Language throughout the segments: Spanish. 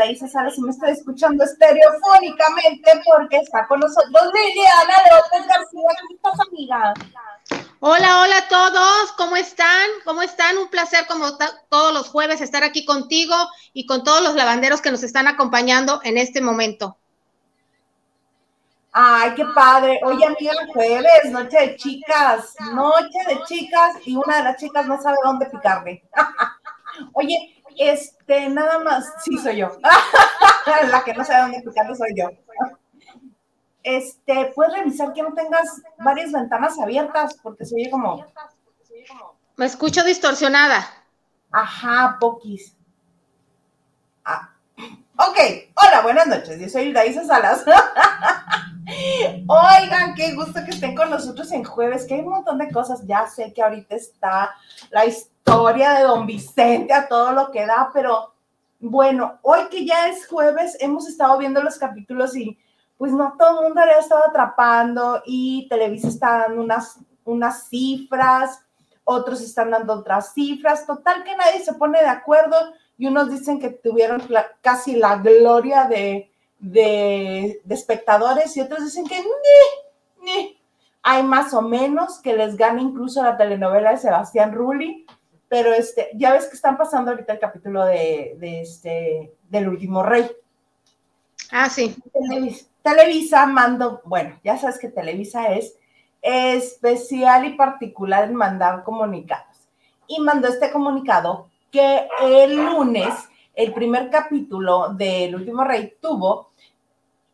Raíssa Salas y me estoy escuchando estereofónicamente porque está con nosotros Liliana López García. ¿Cómo estás, amiga? Hola, hola a todos, ¿cómo están? ¿Cómo están? Un placer como todos los jueves estar aquí contigo y con todos los lavanderos que nos están acompañando en este momento. Ay, qué padre. Oye, amiga, jueves, noche de chicas, noche de chicas y una de las chicas no sabe dónde picarme. Oye, este, nada más, sí soy yo. La que no sabe dónde picarme soy yo. Este, puedes revisar que no tengas varias ventanas abiertas porque se oye como. Me escucho distorsionada. Ajá, poquis. Ah. Ok, hola, buenas noches. Yo soy Daisa Salas. Oigan, qué gusto que estén con nosotros en jueves, que hay un montón de cosas. Ya sé que ahorita está la historia de don Vicente a todo lo que da, pero bueno, hoy que ya es jueves, hemos estado viendo los capítulos y pues no todo el mundo le ha estado atrapando y Televisa está dando unas, unas cifras, otros están dando otras cifras, total que nadie se pone de acuerdo y unos dicen que tuvieron casi la gloria de de, espectadores y otros dicen que hay más o menos que les gane incluso la telenovela de Sebastián Rulli, pero este, ya ves que están pasando ahorita el capítulo de, este, del último rey. Ah, sí. Televisa, Televisa mando, bueno, ya sabes que Televisa es especial y particular en mandar comunicados. Y mandó este comunicado que el lunes, el primer capítulo del último rey tuvo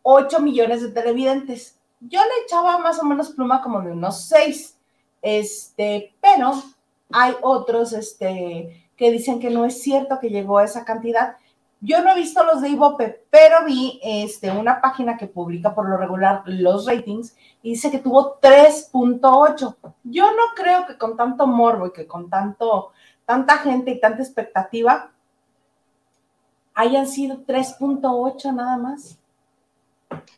8 millones de televidentes. Yo le echaba más o menos pluma como de unos 6, este, pero hay otros este, que dicen que no es cierto que llegó a esa cantidad. Yo no he visto los de Ibope, pero vi este, una página que publica por lo regular los ratings y dice que tuvo 3.8. Yo no creo que con tanto morbo y que con tanto, tanta gente y tanta expectativa hayan sido 3.8 nada más.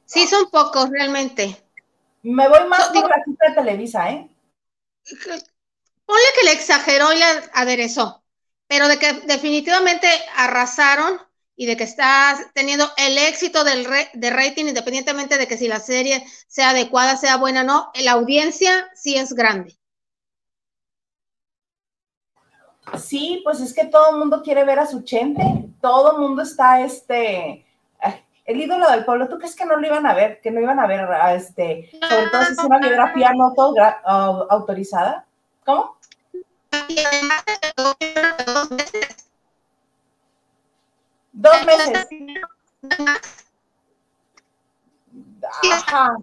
Sí, son pocos realmente. Me voy más por la cifra de Televisa, ¿eh? Ponle que le exageró y le aderezó, pero de que definitivamente arrasaron y de que está teniendo el éxito del de rating, independientemente de que si la serie sea adecuada, sea buena o no, la audiencia sí es grande. Sí, pues es que todo el mundo quiere ver a su gente, todo el mundo está este el ídolo del pueblo, ¿tú crees que no lo iban a ver? Que no iban a ver, este, sobre todo si es una biografía no todo autorizada. ¿Cómo? dos meses. Dos meses. Ajá.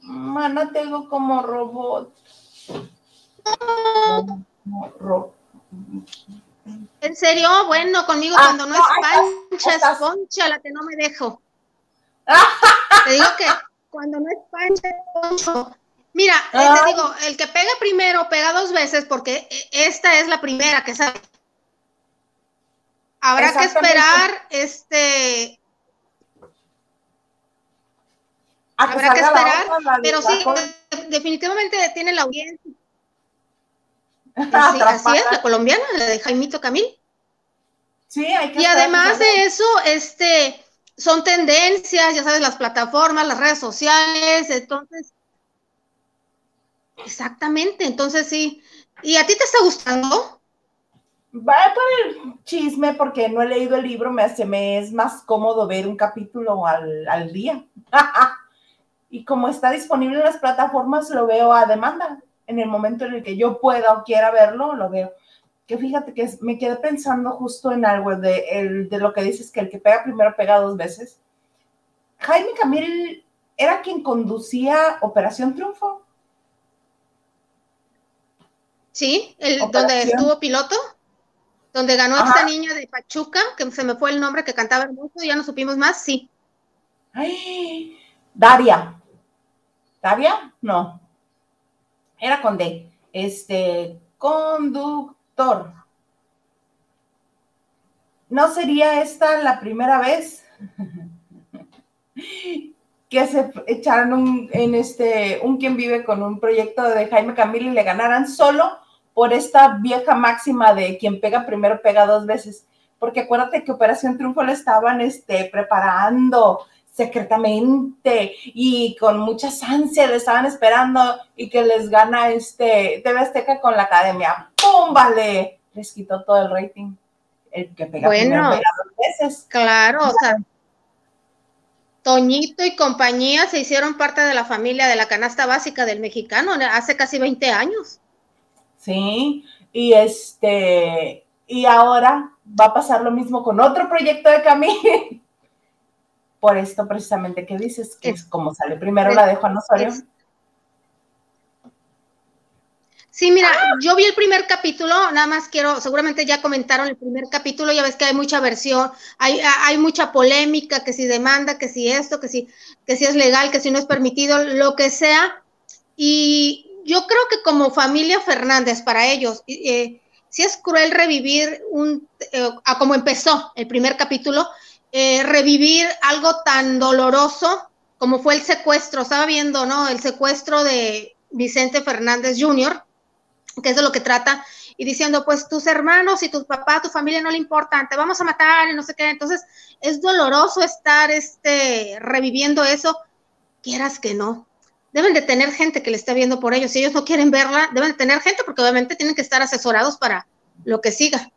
Mana, tengo como robot. ¿En serio? Bueno, conmigo ah, cuando no, es pancha, es concha la que no me dejo. Te digo que cuando no es poncho. Mira, eh, te digo, el que pega primero pega dos veces porque e, esta es la primera que sale. Habrá que esperar, este. Habrá que esperar, pero sí, definitivamente tiene la audiencia así es, la colombiana, la de Jaimito Camil. Sí, hay que Y además de eso, este, son tendencias, ya sabes, las plataformas, las redes sociales, entonces. Exactamente, entonces sí. ¿Y a ti te está gustando? Va por el chisme porque no he leído el libro, me hace, me es más cómodo ver un capítulo al, al día. y como está disponible en las plataformas, lo veo a demanda en el momento en el que yo pueda o quiera verlo, lo veo. Que fíjate que me quedé pensando justo en algo de, de lo que dices, que el que pega primero pega dos veces. Jaime Camil era quien conducía Operación Triunfo. Sí, el, donde estuvo piloto, donde ganó esta niña de Pachuca, que se me fue el nombre, que cantaba hermoso, ya no supimos más, sí. Ay, Daria. ¿Daria? No era con D, este, conductor. ¿No sería esta la primera vez? que se echaran un, en este, un quien vive con un proyecto de Jaime Camilo y le ganaran solo por esta vieja máxima de quien pega primero pega dos veces. Porque acuérdate que Operación Triunfo le estaban este, preparando secretamente y con muchas ansias le estaban esperando y que les gana este TV Azteca con la academia. ¡Pum! Vale, les quitó todo el rating. El que pega bueno, dos veces. Claro, o sea, Toñito y compañía se hicieron parte de la familia de la canasta básica del mexicano hace casi 20 años. Sí, y este, y ahora va a pasar lo mismo con otro proyecto de Camille por esto precisamente que dices, que es, como sale primero la de Juan Osorio. Sí, mira, yo vi el primer capítulo, nada más quiero, seguramente ya comentaron el primer capítulo, ya ves que hay mucha versión, hay, hay mucha polémica, que si demanda, que si esto, que si, que si es legal, que si no es permitido, lo que sea. Y yo creo que como familia Fernández, para ellos, eh, si es cruel revivir un, eh, a como empezó el primer capítulo, eh, revivir algo tan doloroso como fue el secuestro. Estaba viendo, ¿no? El secuestro de Vicente Fernández Jr., que es de lo que trata, y diciendo, pues tus hermanos y tu papá, tu familia no le importan, te vamos a matar y no sé qué. Entonces, es doloroso estar este, reviviendo eso, quieras que no. Deben de tener gente que le esté viendo por ellos. Si ellos no quieren verla, deben de tener gente porque obviamente tienen que estar asesorados para lo que siga.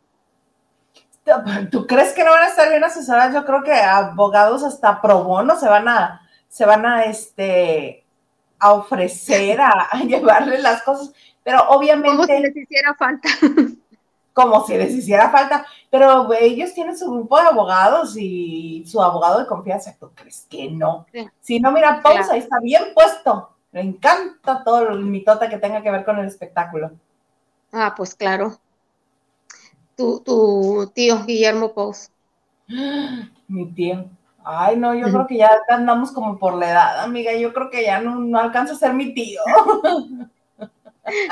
¿Tú crees que no van a estar bien asesoradas? Yo creo que abogados hasta pro bono se van a, se van a, este, a ofrecer a, llevarle las cosas, pero obviamente... Como si les hiciera falta. Como si les hiciera falta, pero ellos tienen su grupo de abogados y su abogado de confianza, ¿tú crees que no? Si no, mira, pausa, ahí está bien puesto. Me encanta todo el mitota que tenga que ver con el espectáculo. Ah, pues claro tu, tío Guillermo Pous? Mi tío. Ay, no, yo creo que ya andamos como por la edad, amiga. Yo creo que ya no, no alcanza a ser mi tío.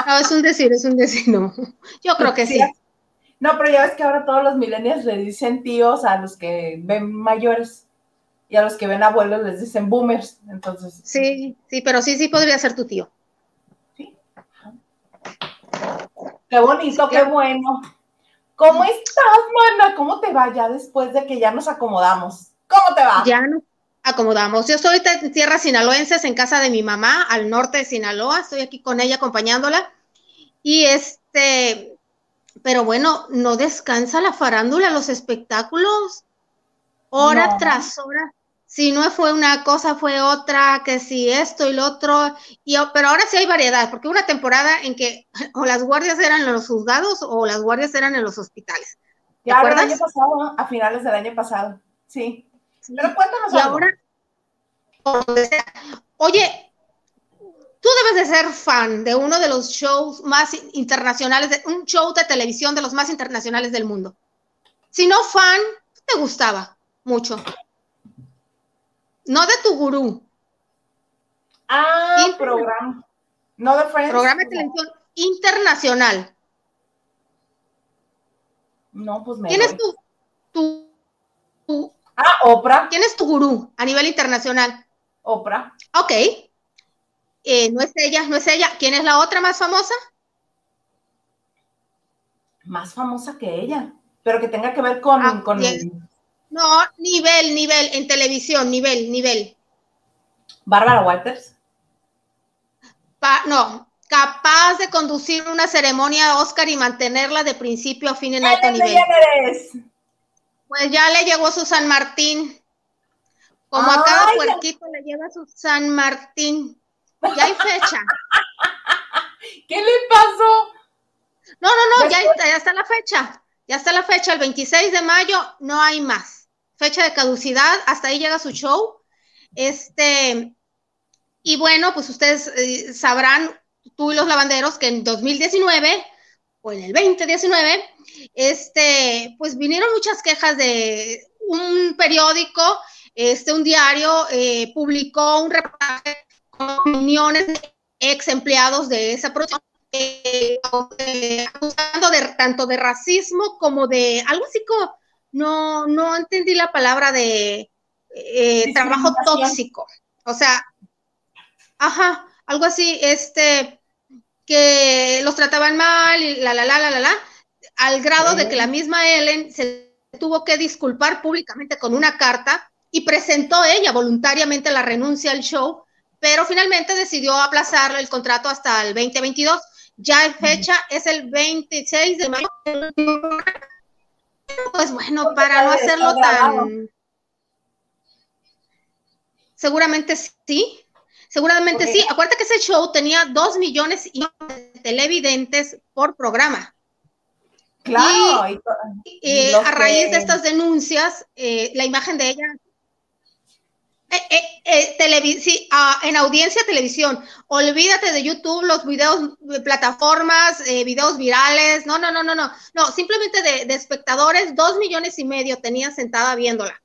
No, es un decir, es un decir, no. Yo creo que sí. No, pero ya ves que ahora todos los millennials le dicen tíos a los que ven mayores y a los que ven abuelos les dicen boomers, entonces. Sí, sí, pero sí, sí podría ser tu tío. Sí. Qué bonito, qué bueno. ¿Cómo estás, mana? ¿Cómo te va ya después de que ya nos acomodamos? ¿Cómo te va? Ya nos acomodamos. Yo estoy en tierras sinaloenses, en casa de mi mamá, al norte de Sinaloa. Estoy aquí con ella acompañándola. Y este, pero bueno, no descansa la farándula, los espectáculos, hora tras hora si no fue una cosa, fue otra, que si esto y lo otro, y, pero ahora sí hay variedad, porque una temporada en que o las guardias eran en los juzgados o las guardias eran en los hospitales. ¿Te claro, el año pasado, a finales del año pasado, sí. Pero cuéntanos y ahora, oye, tú debes de ser fan de uno de los shows más internacionales, de, un show de televisión de los más internacionales del mundo. Si no fan, te gustaba mucho. No de tu gurú. Ah, programa. No de Friends. Programa de televisión internacional. No, pues me. ¿Quién es tu, tu, Ah, Oprah. ¿Quién es tu gurú a nivel internacional? Oprah. Ok. Eh, no es ella, no es ella. ¿Quién es la otra más famosa? Más famosa que ella, pero que tenga que ver con, ah, con no, nivel, nivel, en televisión, nivel, nivel. Bárbara Walters. no, capaz de conducir una ceremonia Oscar y mantenerla de principio a fin en alto nivel. Pues ya le llegó su San Martín. Como a cada puerquito le lleva su San Martín. Ya hay fecha. ¿Qué le pasó? No, no, no, ya, ya está la fecha. Ya está la fecha, el 26 de mayo, no hay más fecha de caducidad, hasta ahí llega su show. Este, y bueno, pues ustedes eh, sabrán, tú y los lavanderos, que en 2019 o en el 2019, este, pues vinieron muchas quejas de un periódico, este, un diario, eh, publicó un reportaje con opiniones de ex empleados de esa producción, eh, acusando de, tanto de racismo como de algo así como no, no entendí la palabra de eh, trabajo tóxico. O sea, ajá, algo así, este, que los trataban mal y la, la, la, la, la, la, al grado de que la misma Ellen se tuvo que disculpar públicamente con una carta y presentó ella voluntariamente la renuncia al show, pero finalmente decidió aplazar el contrato hasta el 2022. Ya en fecha es el 26 de mayo. Pues bueno, para no hacerlo tan... Seguramente sí, seguramente sí. Acuérdate que ese show tenía dos millones y de televidentes por programa. Claro. Y, a raíz de estas denuncias, eh, la imagen de ella eh, eh, sí, ah, en audiencia televisión, olvídate de YouTube, los videos, plataformas, videos virales, no, no, no, no, no, no, simplemente de, de, espectadores, dos millones y medio tenía sentada viéndola.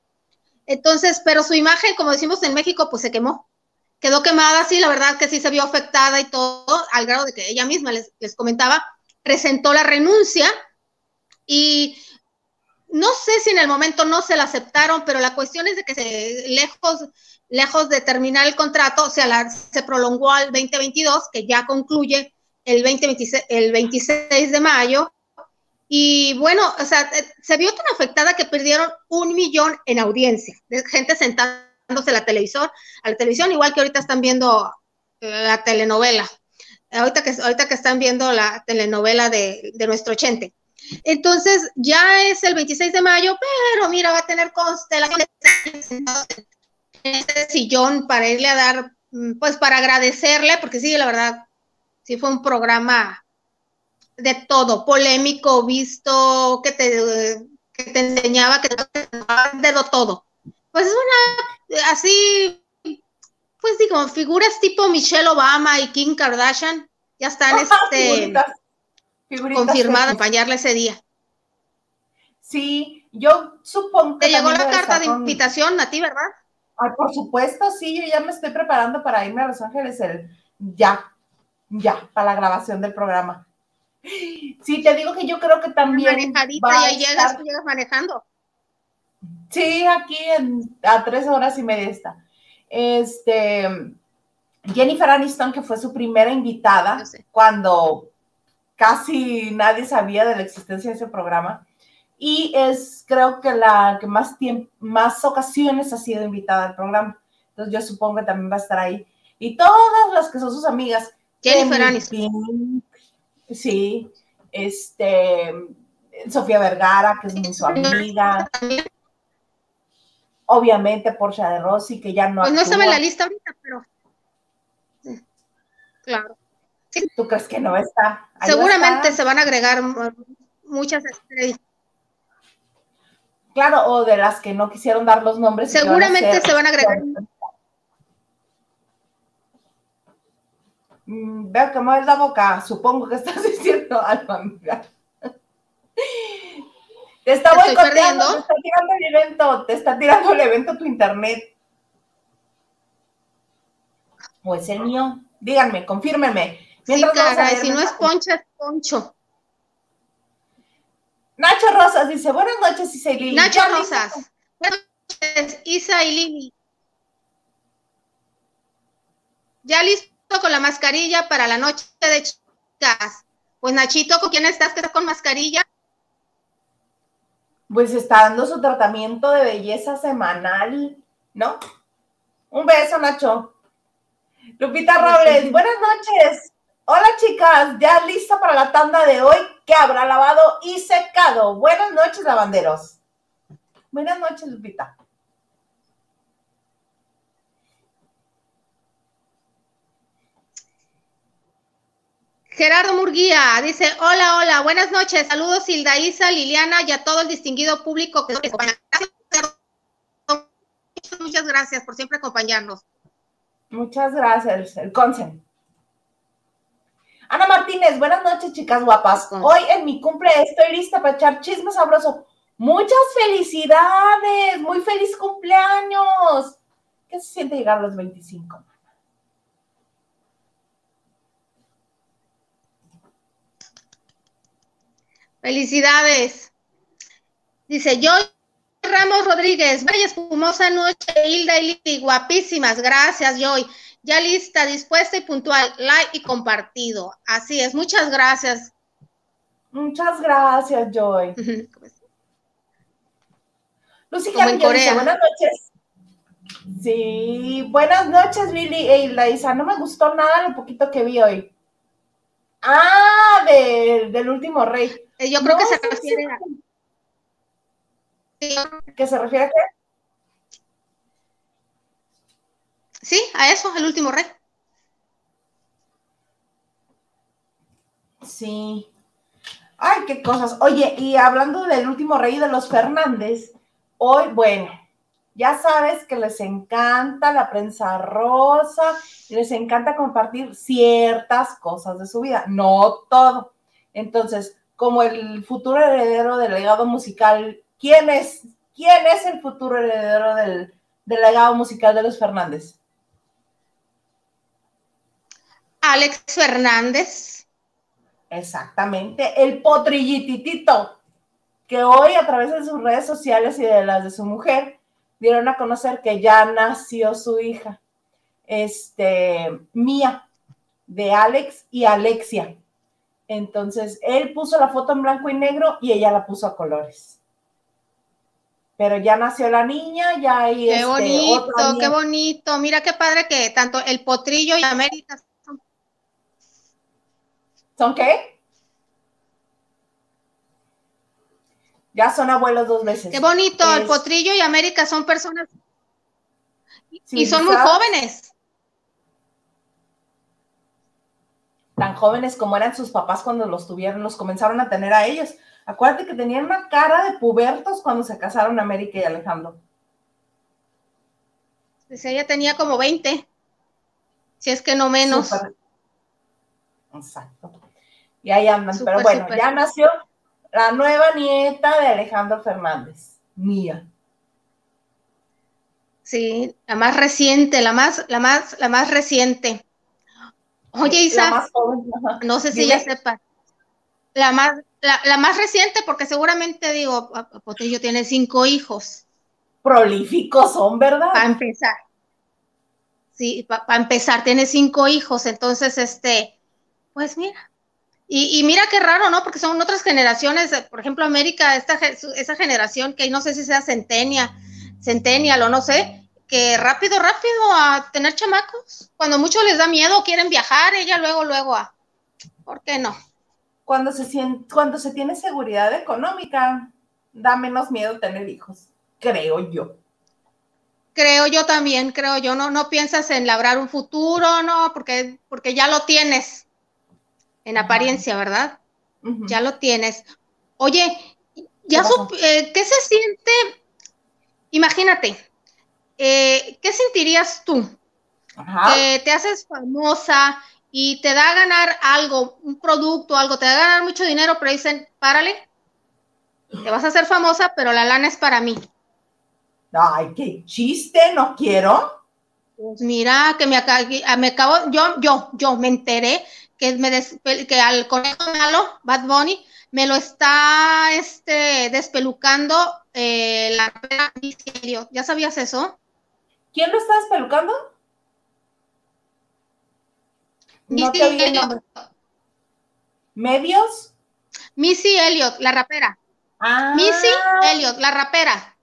Entonces, pero su imagen, como decimos en México, pues se quemó, quedó quemada, sí, la verdad que sí se vio afectada y todo, al grado de que ella misma les, les comentaba, presentó la renuncia y no sé si en el momento no se la aceptaron, pero la cuestión es de que se, lejos, lejos de terminar el contrato, o sea, se prolongó al 2022, que ya concluye el, 2026, el 26 de mayo. Y bueno, o sea, eh, se vio tan afectada que perdieron un millón en audiencia, gente sentándose a la televisor, a la televisión, igual que ahorita están viendo la telenovela. Ahorita que, ahorita que están viendo la telenovela de, de nuestro Chente. Entonces, ya es el 26 de mayo, pero mira, va a tener constelaciones en este sillón para irle a dar, mm, pues para agradecerle, porque sí, la verdad, sí fue un programa de todo, polémico, visto, que te, que te enseñaba, que te de todo. Pues es una, así, pues digo, figuras tipo Michelle Obama y Kim Kardashian, ya están este confirmada acompañarle ese día. Sí, yo supongo que. ¿Te llegó la carta de invitación a ti, verdad? Ay, por supuesto, sí, yo ya me estoy preparando para irme a Los Ángeles el ya, ya, para la grabación del programa. Sí, te digo que yo creo que también. Manejadita, va y llegas, tú llegas manejando. Sí, aquí en, a tres horas y media está. Este, Jennifer Aniston, que fue su primera invitada cuando casi nadie sabía de la existencia de ese programa. Y es, creo que la que más, tiempo, más ocasiones ha sido invitada al programa. Entonces yo supongo que también va a estar ahí. Y todas las que son sus amigas. Jennifer Aniston. Sí, este, Sofía Vergara, que es su amiga. Obviamente Porcia de Rossi, que ya no Pues no sabe la lista ahorita, pero... Claro. ¿Tú crees que no está? Seguramente se van a agregar muchas estrellas. Claro, o de las que no quisieron dar los nombres. Seguramente se van a agregar. Mm, veo que mueves la boca. Supongo que estás diciendo algo, amiga. Te está boicoteando, te está tirando el evento, te está tirando el evento tu internet. ¿O es el mío? Díganme, Sí, caray, si no es Poncho, es Poncho. Nacho Rosas dice, buenas noches, Isa y Lili. Nacho Rosas. Buenas noches, Isa y Lili. Ya listo con la mascarilla para la noche de chicas. Pues Nachito, ¿con quién estás que estás con mascarilla? Pues está dando su tratamiento de belleza semanal, ¿no? Un beso, Nacho. Lupita Robles, buenas noches. Hola chicas, ya lista para la tanda de hoy que habrá lavado y secado. Buenas noches, lavanderos. Buenas noches, Lupita. Gerardo Murguía dice, hola, hola, buenas noches, saludos Hilda Isa, Liliana y a todo el distinguido público que Muchas gracias por siempre acompañarnos. Muchas gracias, el consen. Ana Martínez, buenas noches, chicas guapas. Hoy en mi cumple estoy lista para echar chisme sabroso. Muchas felicidades, muy feliz cumpleaños. ¿Qué se siente llegar a los 25? Felicidades. Dice, yo Ramos Rodríguez, vaya espumosa noche, Hilda y Lili, guapísimas, gracias, Joy. Ya lista, dispuesta y puntual, like y compartido. Así es, muchas gracias. Muchas gracias, Joy. Lucy Como Corea. buenas noches. Sí, buenas noches, Lili e Hilda Isa. No me gustó nada lo poquito que vi hoy. Ah, del último rey. Eh, yo creo que se refiere a. ¿Que se refiere a qué? Sí, a eso, el último rey. Sí. Ay, qué cosas. Oye, y hablando del último rey de los Fernández, hoy, bueno, ya sabes que les encanta la prensa rosa les encanta compartir ciertas cosas de su vida, no todo. Entonces, como el futuro heredero del legado musical, ¿quién es? ¿Quién es el futuro heredero del, legado musical de los Fernández? Alex Fernández. Exactamente, el potrillititito, que hoy a través de sus redes sociales y de las de su mujer, dieron a conocer que ya nació su hija, este, Mía, de Alex y Alexia. Entonces, él puso la foto en blanco y negro y ella la puso a colores. Pero ya nació la niña, ya hay. Qué este, bonito, qué bonito. Mira qué padre que tanto el potrillo y América son. ¿Son qué? Ya son abuelos dos veces. Qué bonito, el potrillo y América son personas y son muy jóvenes. Tan jóvenes como eran sus papás cuando los tuvieron, los comenzaron a tener a ellos. Acuérdate que tenían una cara de pubertos cuando se casaron América y Alejandro. Pues ella tenía como 20, si es que no menos. Exacto. Y ahí andan, pero bueno, ya nació la nueva nieta de Alejandro Fernández, mía. Sí, la más reciente, la más, la más, la más reciente. Oye, Isa, no sé si ya sepa. La más, la, más reciente, porque seguramente digo, Potillo tiene cinco hijos. Prolíficos son, ¿verdad? Para empezar. Sí, para empezar, tiene cinco hijos, entonces, este, pues mira, y, mira qué raro, ¿no? Porque son otras generaciones, eh, por ejemplo, América, esta, esa generación que no sé si sea centenia, centennial o no sé, que rápido, rápido a tener chamacos. Cuando mucho les da miedo, quieren viajar, ella luego, luego a... ¿Por qué no? Cuando se, cuando se tiene seguridad económica, da menos miedo tener hijos, creo yo. Creo yo también, creo yo, no, no piensas en labrar un futuro, no, porque, porque ya lo tienes en apariencia, ¿verdad? Ya lo tienes. Oye, ya eh, ¿qué se siente? Imagínate, eh, ¿qué sentirías tú? Que te haces famosa y te da a ganar algo, un producto, algo, te da a ganar mucho dinero, pero dicen, párale, te vas a hacer famosa, pero la lana es para mí. Ay, qué chiste, no quiero. Pues mira, que me, me acabo, yo, yo, yo me enteré que, me que al conejo malo, Bad Bunny, me lo está este, despelucando eh, la ¿Ya sabías eso? ¿Quién lo está despelucando? No te oí el nombre. ¿Medios? Missy Elliot, la rapera. Ah. Missy Elliot, la rapera.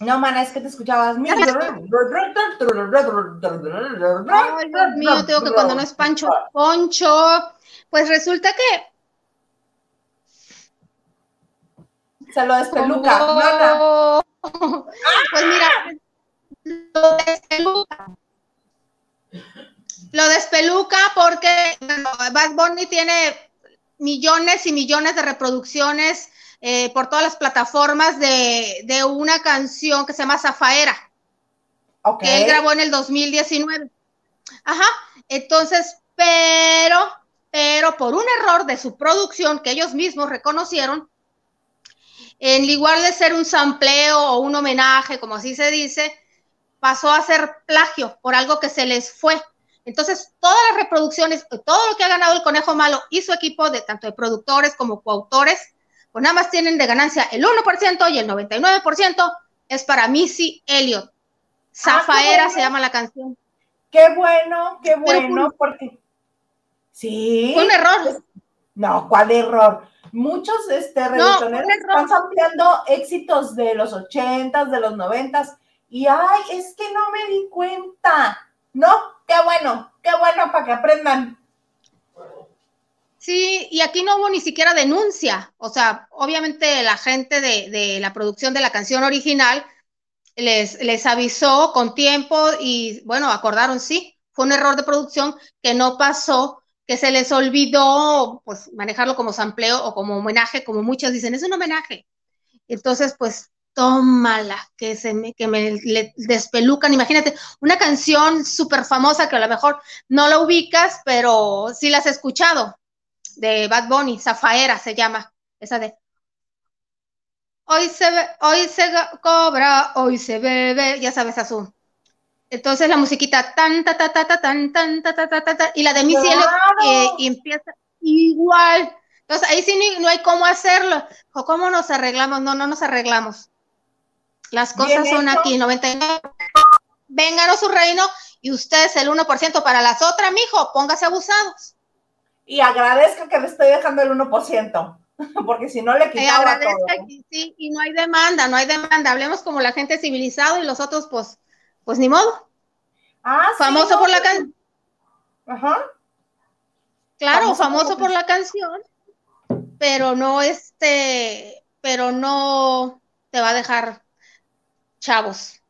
No, mana, es que te escuchabas. Ay, Dios mío, tengo que cuando no es Pancho, Poncho. Pues resulta que. Se lo despeluca. Pues mira, lo despeluca. Lo despeluca porque Bad Bunny tiene millones y millones de reproducciones eh, por todas las plataformas de, una canción que se llama Zafaera, que él grabó en el 2019. Ajá, entonces, pero, pero por un error de su producción que ellos mismos reconocieron, en lugar de ser un sampleo o un homenaje, como así se dice, pasó a ser plagio por algo que se les fue. Entonces, todas las reproducciones, todo lo que ha ganado el Conejo Malo y su equipo, de tanto de productores como coautores, pues nada más tienen de ganancia el 1% y el 99% es para Missy Elliott. Ah, Zafaera se llama la canción. Qué bueno, qué bueno, porque sí. Fue un error. No, ¿cuál error? Muchos este, están ampliando éxitos de los ochentas, de los noventas, y ay, es que no me di cuenta. No, qué bueno, qué bueno para que aprendan. Sí, y aquí no hubo ni siquiera denuncia. O sea, obviamente la gente de, la producción de la canción original les, les avisó con tiempo y bueno, acordaron, sí, fue un error de producción que no pasó, que se les olvidó pues manejarlo como sampleo o como homenaje, como muchos dicen, es un homenaje. Entonces, pues tómala, que, se me, que me despelucan. Imagínate, una canción súper famosa que a lo mejor no la ubicas, pero sí la has escuchado de Bad Bunny, Zafaera se llama, esa de hoy se hoy se cobra, hoy se bebe, ya sabes, azul. Entonces la musiquita tan ta ta ta ta tan tan ta ta ta ta, y la de Missy Elliott y empieza igual. Entonces ahí sí no hay cómo hacerlo. O cómo nos arreglamos, no, no nos arreglamos. Las cosas son aquí, 99. Vénganos su reino y ustedes el 1% para las otras, mijo, póngase abusados y agradezca que le estoy dejando el 1%, porque si no le quitaba todo. sí, y no hay demanda, no hay demanda. Hablemos como la gente civilizado y los otros, pues, pues ni modo. Ah, famoso por la canción. Ajá. Claro, famoso, por la canción, pero no este, pero no te va a dejar chavos.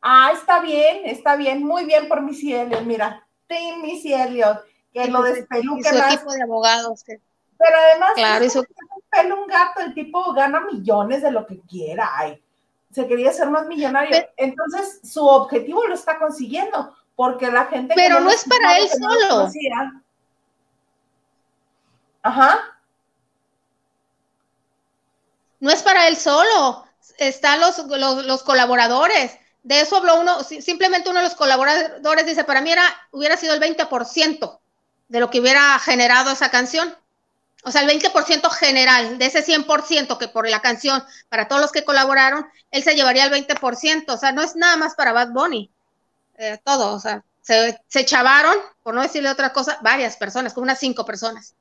Ah, está bien, está bien, muy bien por Missy Elliot, mira, Team Missy Elliot que lo despeluque su equipo de abogados. Pero además, claro, eso... pelo un gato, el tipo gana millones de lo que quiera. Ay, se quería ser más millonario. Entonces, su objetivo lo está consiguiendo, porque la gente. Pero no, es para él solo. Ajá. No es para él solo. Están los, los, los colaboradores. De eso habló uno, simplemente uno de los colaboradores dice, para mí era, hubiera sido el 20% de lo que hubiera generado esa canción. O sea, el 20% general de ese 100% que por la canción, para todos los que colaboraron, él se llevaría el 20%. O sea, no es nada más para Bad Bunny. Eh, todo, o sea, se, se chavaron, por no decirle otra cosa, varias personas, como unas cinco personas.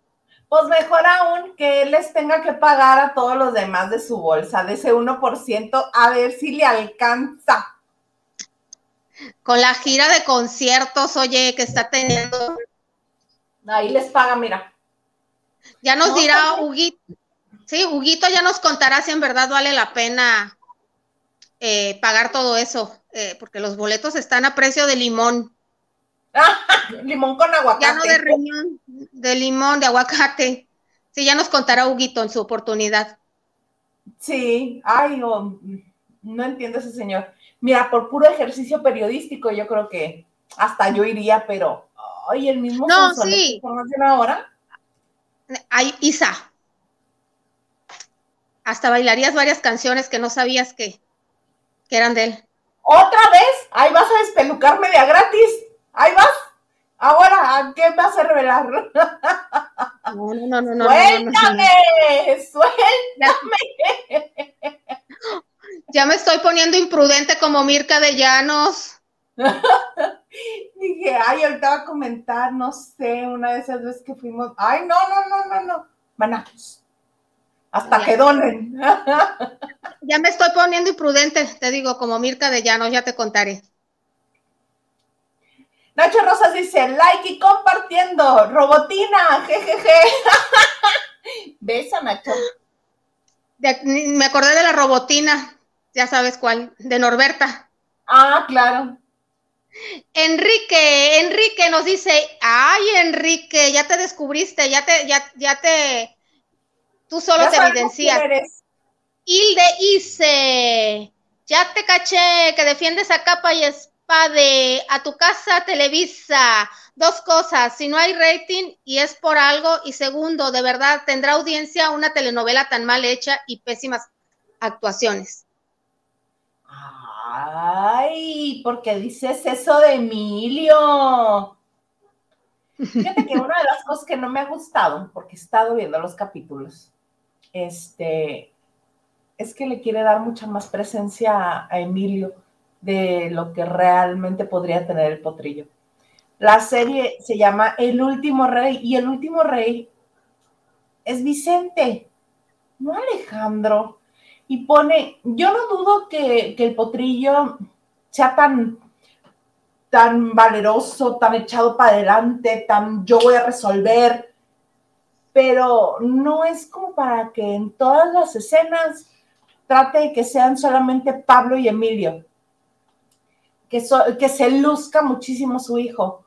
Pues mejor aún que él les tenga que pagar a todos los demás de su bolsa, de ese 1%, a ver si le alcanza. Con la gira de conciertos, oye, que está teniendo Ahí les paga, mira. Ya nos dirá Huguito. Sí, Huguito ya nos contará si en verdad vale la pena eh, pagar todo eso, eh, porque los boletos están a precio de limón. limón con aguacate. Ya no de riñón, de limón, de aguacate. Sí, ya nos contará Huguito en su oportunidad. Sí, ay, no, no entiendo ese señor. Mira, por puro ejercicio periodístico, yo creo que hasta yo iría, pero Ay, el mismo no, sí. ahora. Hay Isa. Hasta bailarías varias canciones que no sabías que, que eran de él. ¿Otra vez? Ahí vas a despelucarme de a gratis. Ahí vas. Ahora, ¿a qué vas a revelar? No, no, no, no. Suéltame, suéltame. Ya me estoy poniendo imprudente como Mirka de Llanos. Dije, ay, ahorita va a comentar, no sé, una de esas veces que fuimos, ay, no, no, no, no, no, van hasta que donen. ya me estoy poniendo imprudente, te digo, como Mirka de Llanos, ya te contaré. Nacho Rosas dice, like y compartiendo, robotina, jejeje. Besa, Nacho. me acordé de la robotina, ya sabes cuál, de Norberta. Ah, claro. Enrique, Enrique nos dice, ay Enrique, ya te descubriste, ya te, ya, ya te, tú solo te evidencias. Hilde Ice, ya te caché que defiendes a capa y espade, a tu casa Televisa. Dos cosas, si no hay rating y es por algo, y segundo, de verdad, tendrá audiencia una telenovela tan mal hecha y pésimas actuaciones. Ay, ¿por qué dices eso de Emilio? Fíjate que una de las cosas que no me ha gustado, porque he estado viendo los capítulos, este, es que le quiere dar mucha más presencia a Emilio de lo que realmente podría tener el potrillo. La serie se llama El último rey y el último rey es Vicente, no Alejandro. Y pone, yo no dudo que, el potrillo sea tan, tan valeroso, tan echado para adelante, tan yo voy a resolver, pero no es como para que en todas las escenas trate de que sean solamente Pablo y Emilio, que, que se luzca muchísimo su hijo.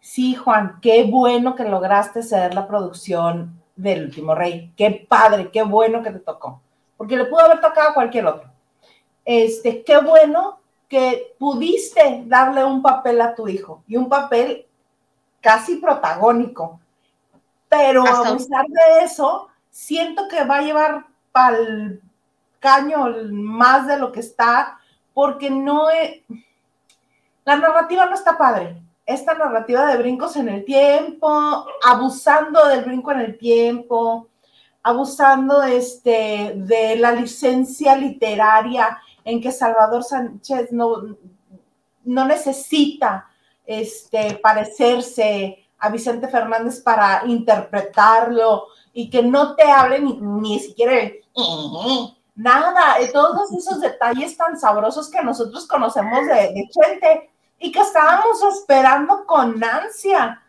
Sí, Juan, qué bueno que lograste ceder la producción del último rey. Qué padre, qué bueno que te tocó. Porque le pudo haber tocado a cualquier otro. Este, qué bueno que pudiste darle un papel a tu hijo y un papel casi protagónico. Pero a pesar de eso, siento que va a llevar el caño más de lo que está, porque no es, la narrativa no está padre esta narrativa de brincos en el tiempo, abusando del brinco en el tiempo, abusando este, de la licencia literaria en que Salvador Sánchez no, no necesita este, parecerse a Vicente Fernández para interpretarlo y que no te hable ni, siquiera eh, nada, todos esos detalles tan sabrosos que nosotros conocemos de, de Chente y que estábamos esperando con ansia.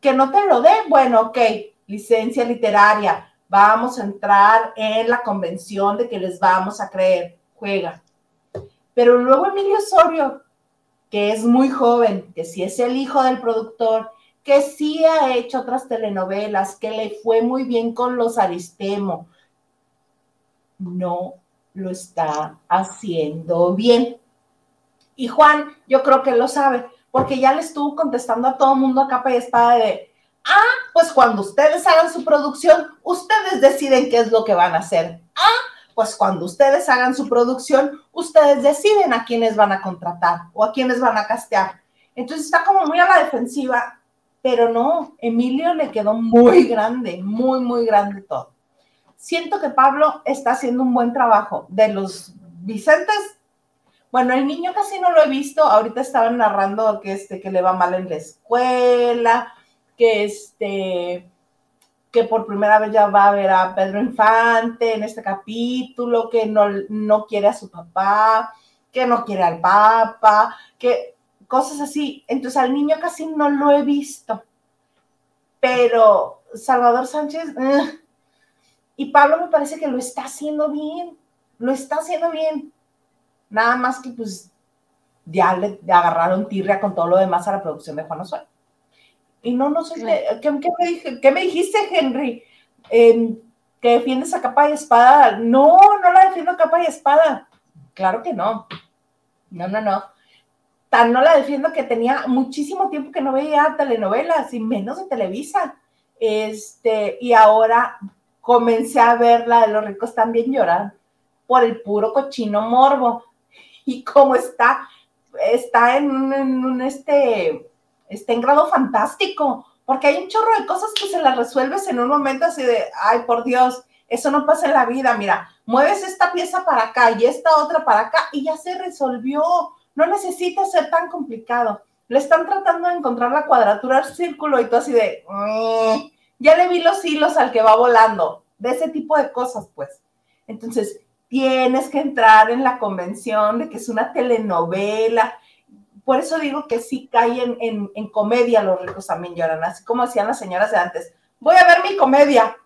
Que no te lo dé. Bueno, ok, licencia literaria. Vamos a entrar en la convención de que les vamos a creer. Juega. Pero luego Emilio Osorio, que es muy joven, que sí es el hijo del productor, que sí ha hecho otras telenovelas, que le fue muy bien con los Aristemo, no lo está haciendo bien. Y Juan, yo creo que lo sabe, porque ya le estuvo contestando a todo mundo a capa y espada de, ah, pues cuando ustedes hagan su producción, ustedes deciden qué es lo que van a hacer. Ah, pues cuando ustedes hagan su producción, ustedes deciden a quiénes van a contratar o a quiénes van a castear. Entonces está como muy a la defensiva, pero no, Emilio le quedó muy grande, muy, muy grande todo. Siento que Pablo está haciendo un buen trabajo. De los Vicentes, bueno, el niño casi no lo he visto. Ahorita estaban narrando que, este, que le va mal en la escuela, que, este, que por primera vez ya va a ver a Pedro Infante en este capítulo, que no, no quiere a su papá, que no quiere al papá, que cosas así. Entonces al niño casi no lo he visto. Pero Salvador Sánchez, y Pablo me parece que lo está haciendo bien, lo está haciendo bien. Nada más que pues ya le agarraron tirria con todo lo demás a la producción de Juan Osorio. Y no, no sé, ¿qué, me, dijiste, Henry? Em, ¿Que defiendes a capa y espada? No, no la defiendo a capa y espada. Claro que no. No, no, no. Tan no la defiendo que tenía muchísimo tiempo que no veía telenovelas y menos de Televisa. Este, y ahora comencé a ver la de los ricos también lloran por el puro cochino morbo y cómo está, está en un, este, está en grado fantástico, porque hay un chorro de cosas que se las resuelves en un momento así de, ay, por Dios, eso no pasa en la vida, mira, mueves esta pieza para acá y esta otra para acá y ya se resolvió, no necesita ser tan complicado. Le están tratando de encontrar la cuadratura al círculo y tú así de, mm, ya le vi los hilos al que va volando, de ese tipo de cosas, pues. Entonces, tienes que entrar en la convención de que es una telenovela. Por eso digo que sí caen en, comedia los ricos también lloran, así como hacían las señoras de antes. Voy a ver mi comedia.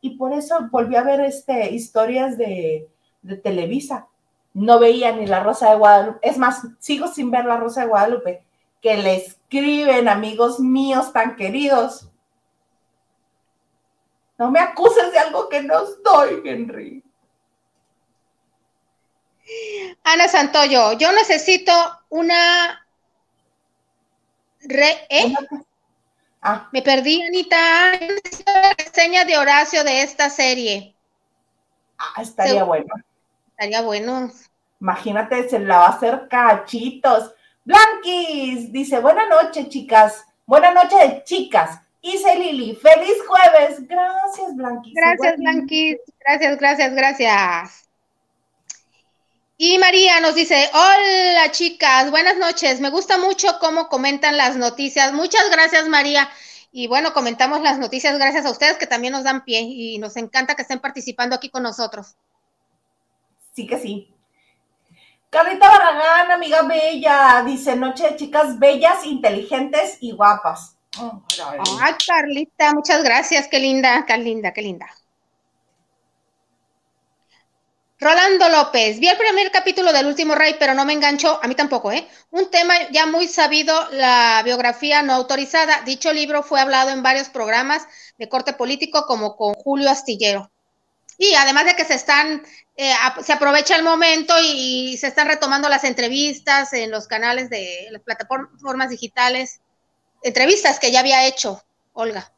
Y por eso volví a ver este, historias de, de Televisa. No veía ni La Rosa de Guadalupe. Es más, sigo sin ver La Rosa de Guadalupe, que le escriben amigos míos tan queridos. No me acuses de algo que no estoy, Henry. Ana Santoyo, yo necesito una re ¿eh? ah. Me perdí, Anita. Necesito la reseña de Horacio de esta serie. Ah, estaría bueno. Estaría bueno. Imagínate, se la va a hacer cachitos. Blanquis dice, buenas noches, chicas. Buenas noches, chicas. Isa Lili, feliz jueves. Gracias, Blanquis. Gracias, Blanquis. Gracias, gracias, gracias. Y María nos dice, hola chicas, buenas noches. Me gusta mucho cómo comentan las noticias. Muchas gracias, María. Y bueno, comentamos las noticias gracias a ustedes que también nos dan pie y nos encanta que estén participando aquí con nosotros. Sí que sí. Carlita Barragán, amiga bella, dice noche de chicas bellas, inteligentes y guapas. Ay, Carlita, muchas gracias, qué linda, qué linda, qué linda. Rolando López, vi el primer capítulo del último rey, pero no me enganchó, a mí tampoco, ¿eh? Un tema ya muy sabido, la biografía no autorizada. Dicho libro fue hablado en varios programas de corte político, como con Julio Astillero. Y además de que se están, eh, se aprovecha el momento y, se están retomando las entrevistas en los canales de las plataformas digitales, entrevistas que ya había hecho Olga.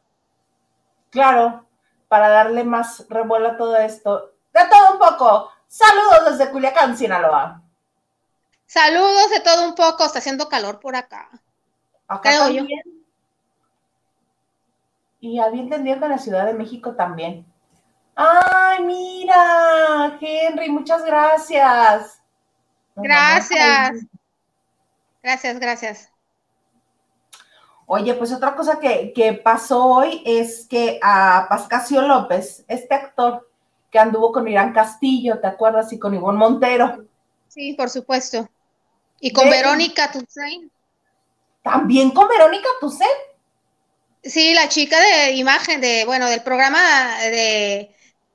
Claro, para darle más revuelo a todo esto. De todo un poco. Saludos desde Culiacán, Sinaloa. Saludos de todo un poco, está haciendo calor por acá. Acá también. Y había entendido que en la Ciudad de México también. Ay, mira, Henry, muchas gracias. gracias. Gracias, gracias. Oye, pues otra cosa que, que pasó hoy es que a Pascasio López, este actor, que anduvo con Irán Castillo, ¿te acuerdas? Y con Ivonne Montero. Sí, por supuesto. Y con Verónica Tucen. ¿También con Verónica Tucen? Sí, la chica de imagen, de, bueno, del programa de...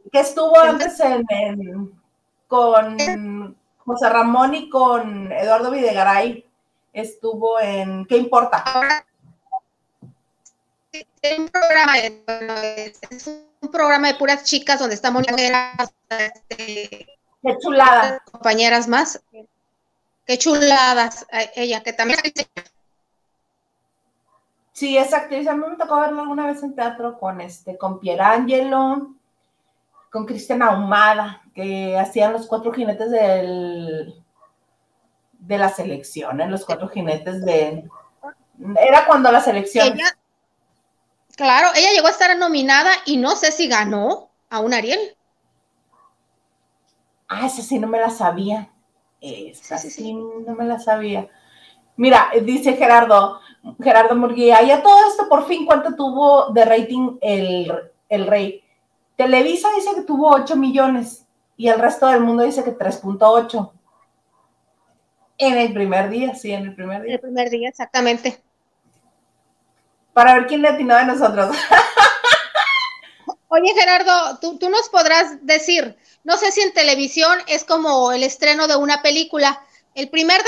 Que estuvo antes en, con José Ramón y con Eduardo Videgaray. Estuvo en ¿Qué importa? Ahora, un programa, es un programa de puras chicas donde estamos este, Qué chulada. Compañeras más. Qué chuladas eh, ella, que también Sí, es actriz. A mí me tocó verla alguna vez en teatro con este, con Pierangelo, con Cristian Ahumada, que hacían los cuatro jinetes del de la selección, en los cuatro jinetes de era cuando la selección Claro, ella llegó a estar nominada y no sé si ganó a un Ariel. Ah, esa sí no me la sabía. Esa sí, no me la sabía. Mira, dice Gerardo, Gerardo Murguía, y a todo esto por fin, ¿cuánto tuvo de rating el, el rey? Televisa dice que tuvo 8 millones y el resto del mundo dice que 3.8. En el primer día, sí, en el primer día. En el primer día, exactamente para ver quién le atinó de nosotros. Oye, Gerardo, tú, nos podrás decir, no sé si en televisión es como el estreno de una película. El primer,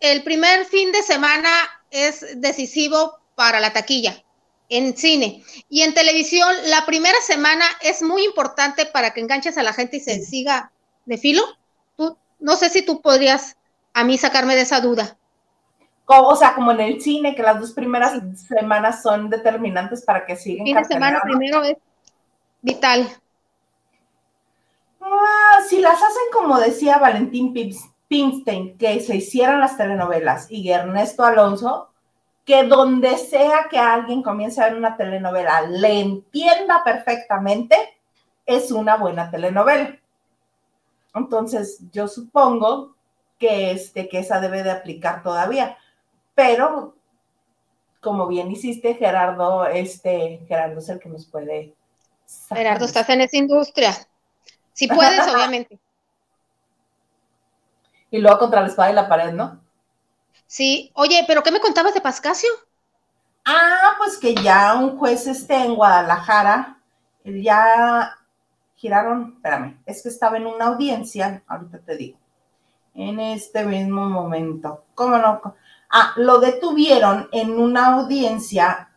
el primer fin de semana es decisivo para la taquilla en cine. Y en televisión, la primera semana es muy importante para que enganches a la gente y se siga de filo. Tú, no sé si tú podrías a mí sacarme de esa duda o sea, como en el cine, que las dos primeras semanas son determinantes para que sigan. Fin de semana primero es vital. Ah, si las hacen como decía Valentín Pimstein, que se hicieran las telenovelas y Ernesto Alonso, que donde sea que alguien comience a ver una telenovela le entienda perfectamente, es una buena telenovela. Entonces, yo supongo que, este, que esa debe de aplicar todavía pero como bien hiciste, Gerardo, este, Gerardo es el que nos puede. Gerardo, estás en esa industria. Si puedes, obviamente. Y luego contra la espada y la pared, ¿no? Sí. Oye, ¿pero qué me contabas de Pascasio? Ah, pues que ya un juez este en Guadalajara, ya giraron, espérame, es que estaba en una audiencia, ahorita te digo, en este mismo momento. ¿Cómo no? Ah, lo detuvieron en una audiencia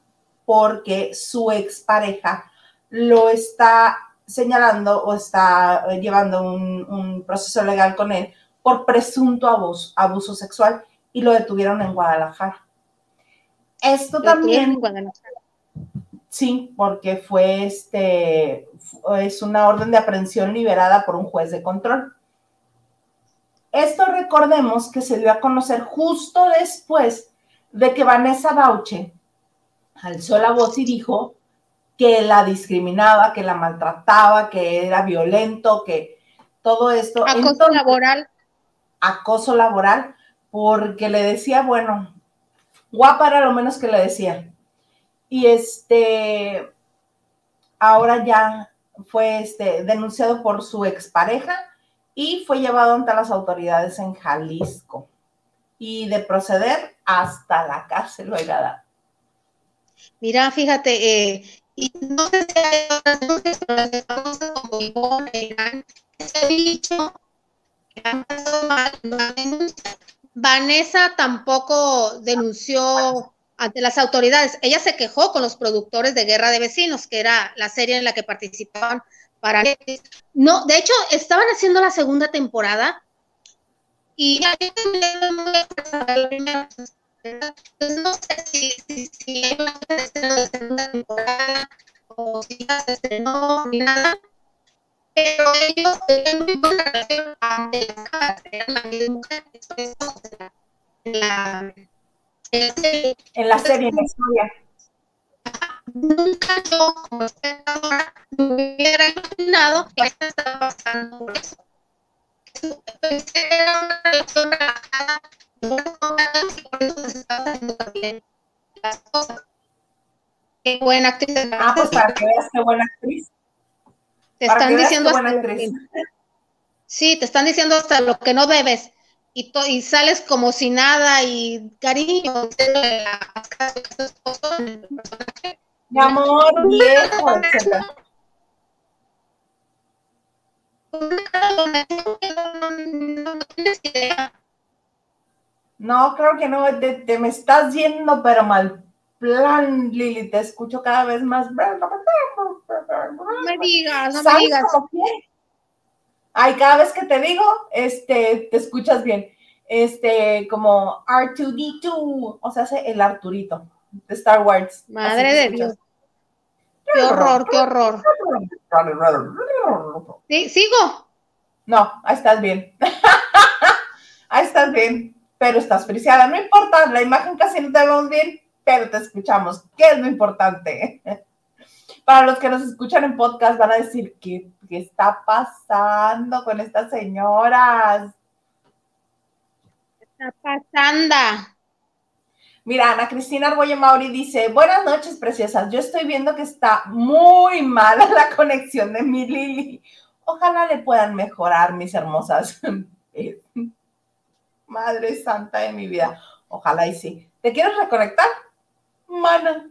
porque su expareja lo está señalando o está eh, llevando un, proceso legal con él por presunto abuso, abuso sexual y lo detuvieron en Guadalajara. Esto también. Sí, porque fue este, es una orden de aprehensión liberada por un juez de control. Esto recordemos que se dio a conocer justo después de que Vanessa Bauche alzó la voz y dijo que la discriminaba, que la maltrataba, que era violento, que todo esto. Acoso laboral. Acoso laboral, porque le decía, bueno, guapa era lo menos que le decía. Y este, ahora ya fue este, denunciado por su expareja y fue llevado ante las autoridades en Jalisco. Y de proceder hasta la cárcel lo irá a dar. Mira, fíjate, eh, y no sé si hay otras que como se ha dicho que han pasado mal, Vanessa tampoco denunció ante las autoridades. Ella se quejó con los productores de Guerra de Vecinos, que era la serie en la que participaban para No, de hecho, estaban haciendo la segunda temporada y pues no sé si, si, si hay segunda temporada o si ya se estrenó ni nada, pero ellos tenían muy buena relación ante las cámaras, eran la misma en la, en la serie. En la serie, en la historia. Nunca yo, como espectadora, me hubiera imaginado que esto estaba pasando por eso. Era una relación relajada Qué buena actriz. Ah, pues para que veas qué buena actriz. Te están diciendo hasta Sí, te están diciendo hasta lo que no debes. Y, y sales como si nada y cariño, Mi amor, viejo, etcétera. No creo que no, te, me estás yendo, pero mal plan, Lili, te escucho cada vez más. No me digas, no me digas. Ay, cada vez que te digo, este, te escuchas bien. Este, como R2D2, o sea, hace el Arturito de Star Wars. Madre de Dios. Qué horror, qué horror. ¿Sí? ¿Sigo? No, ahí estás bien. ahí estás bien pero estás friciada. No importa, la imagen casi no te vemos bien, pero te escuchamos, ¿Qué es lo importante. Para los que nos escuchan en podcast van a decir, ¿qué, qué está pasando con estas señoras? ¿Qué está pasando? Mira, Ana Cristina Argüello Mauri dice, buenas noches, preciosas. Yo estoy viendo que está muy mala la conexión de mi Lili. Ojalá le puedan mejorar, mis hermosas. Madre santa de mi vida. Ojalá y sí. ¿Te quieres reconectar? Mana.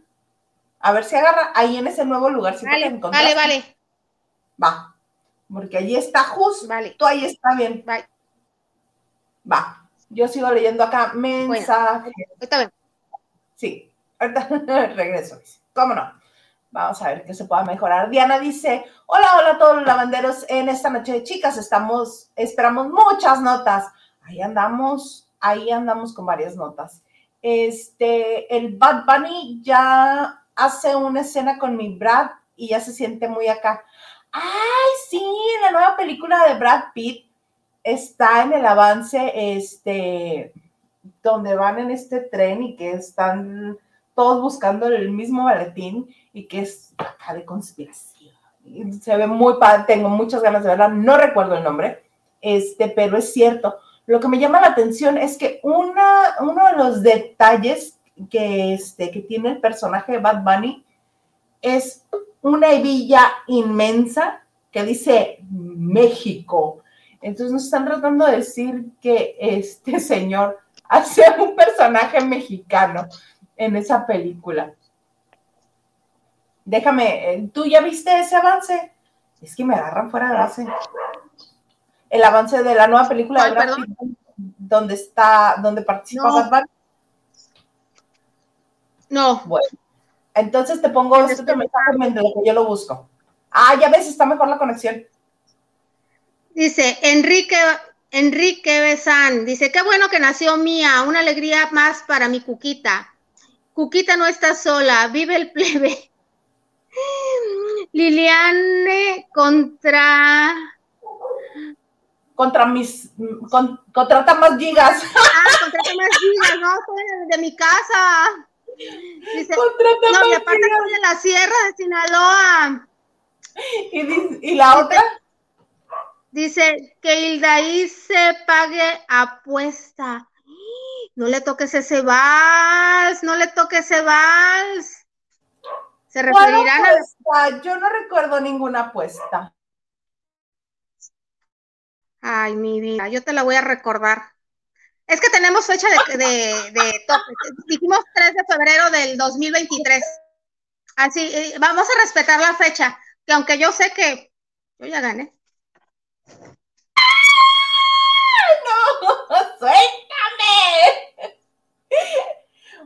A ver si agarra ahí en ese nuevo lugar. vale, vale, vale. Va. Porque allí está justo. Vale. Tú ahí está bien. Va. Yo sigo leyendo acá mensajes. está bien. Sí. Ahorita regreso. ¿Cómo no? Vamos a ver qué se pueda mejorar. Diana dice, hola, hola a todos los lavanderos. En esta noche de chicas estamos, esperamos muchas notas ahí andamos, ahí andamos con varias notas. Este, el Bad Bunny ya hace una escena con mi Brad y ya se siente muy acá. Ay, sí, la nueva película de Brad Pitt está en el avance, este, donde van en este tren y que están todos buscando el mismo maletín y que es de conspiración. Se ve muy padre, tengo muchas ganas de verla, no recuerdo el nombre, este, pero es cierto lo que me llama la atención es que una, uno de los detalles que, este, que tiene el personaje de Bad Bunny es una hebilla inmensa que dice México. Entonces nos están tratando de decir que este señor hace un personaje mexicano en esa película. Déjame, eh, ¿tú ya viste ese avance? Es que me agarran fuera de base el avance de la nueva película de Brad donde está, donde participa no. Bad No. Bueno, entonces te pongo este mensaje mientras yo lo busco. Ah, ya ves, está mejor la conexión. Dice Enrique, Enrique Besan, dice, qué bueno que nació Mía, una alegría más para mi Cuquita. Cuquita no está sola, vive el plebe. Liliane contra contra mis, con, contrata más gigas. Ah, contrata más gigas, no, de mi casa. Dice, no, y aparte de la sierra de Sinaloa. ¿Y, y la otra? Dice que Hildaí se pague apuesta. No le toques ese vals, no le toques ese vals. Se referirán a. Yo no recuerdo ninguna apuesta. Ay, mi vida, yo te la voy a recordar. Es que tenemos fecha de, de, de tope. Dijimos 3 de febrero del 2023. Así, eh, vamos a respetar la fecha, que aunque yo sé que yo ya gané. ¡Suéltame!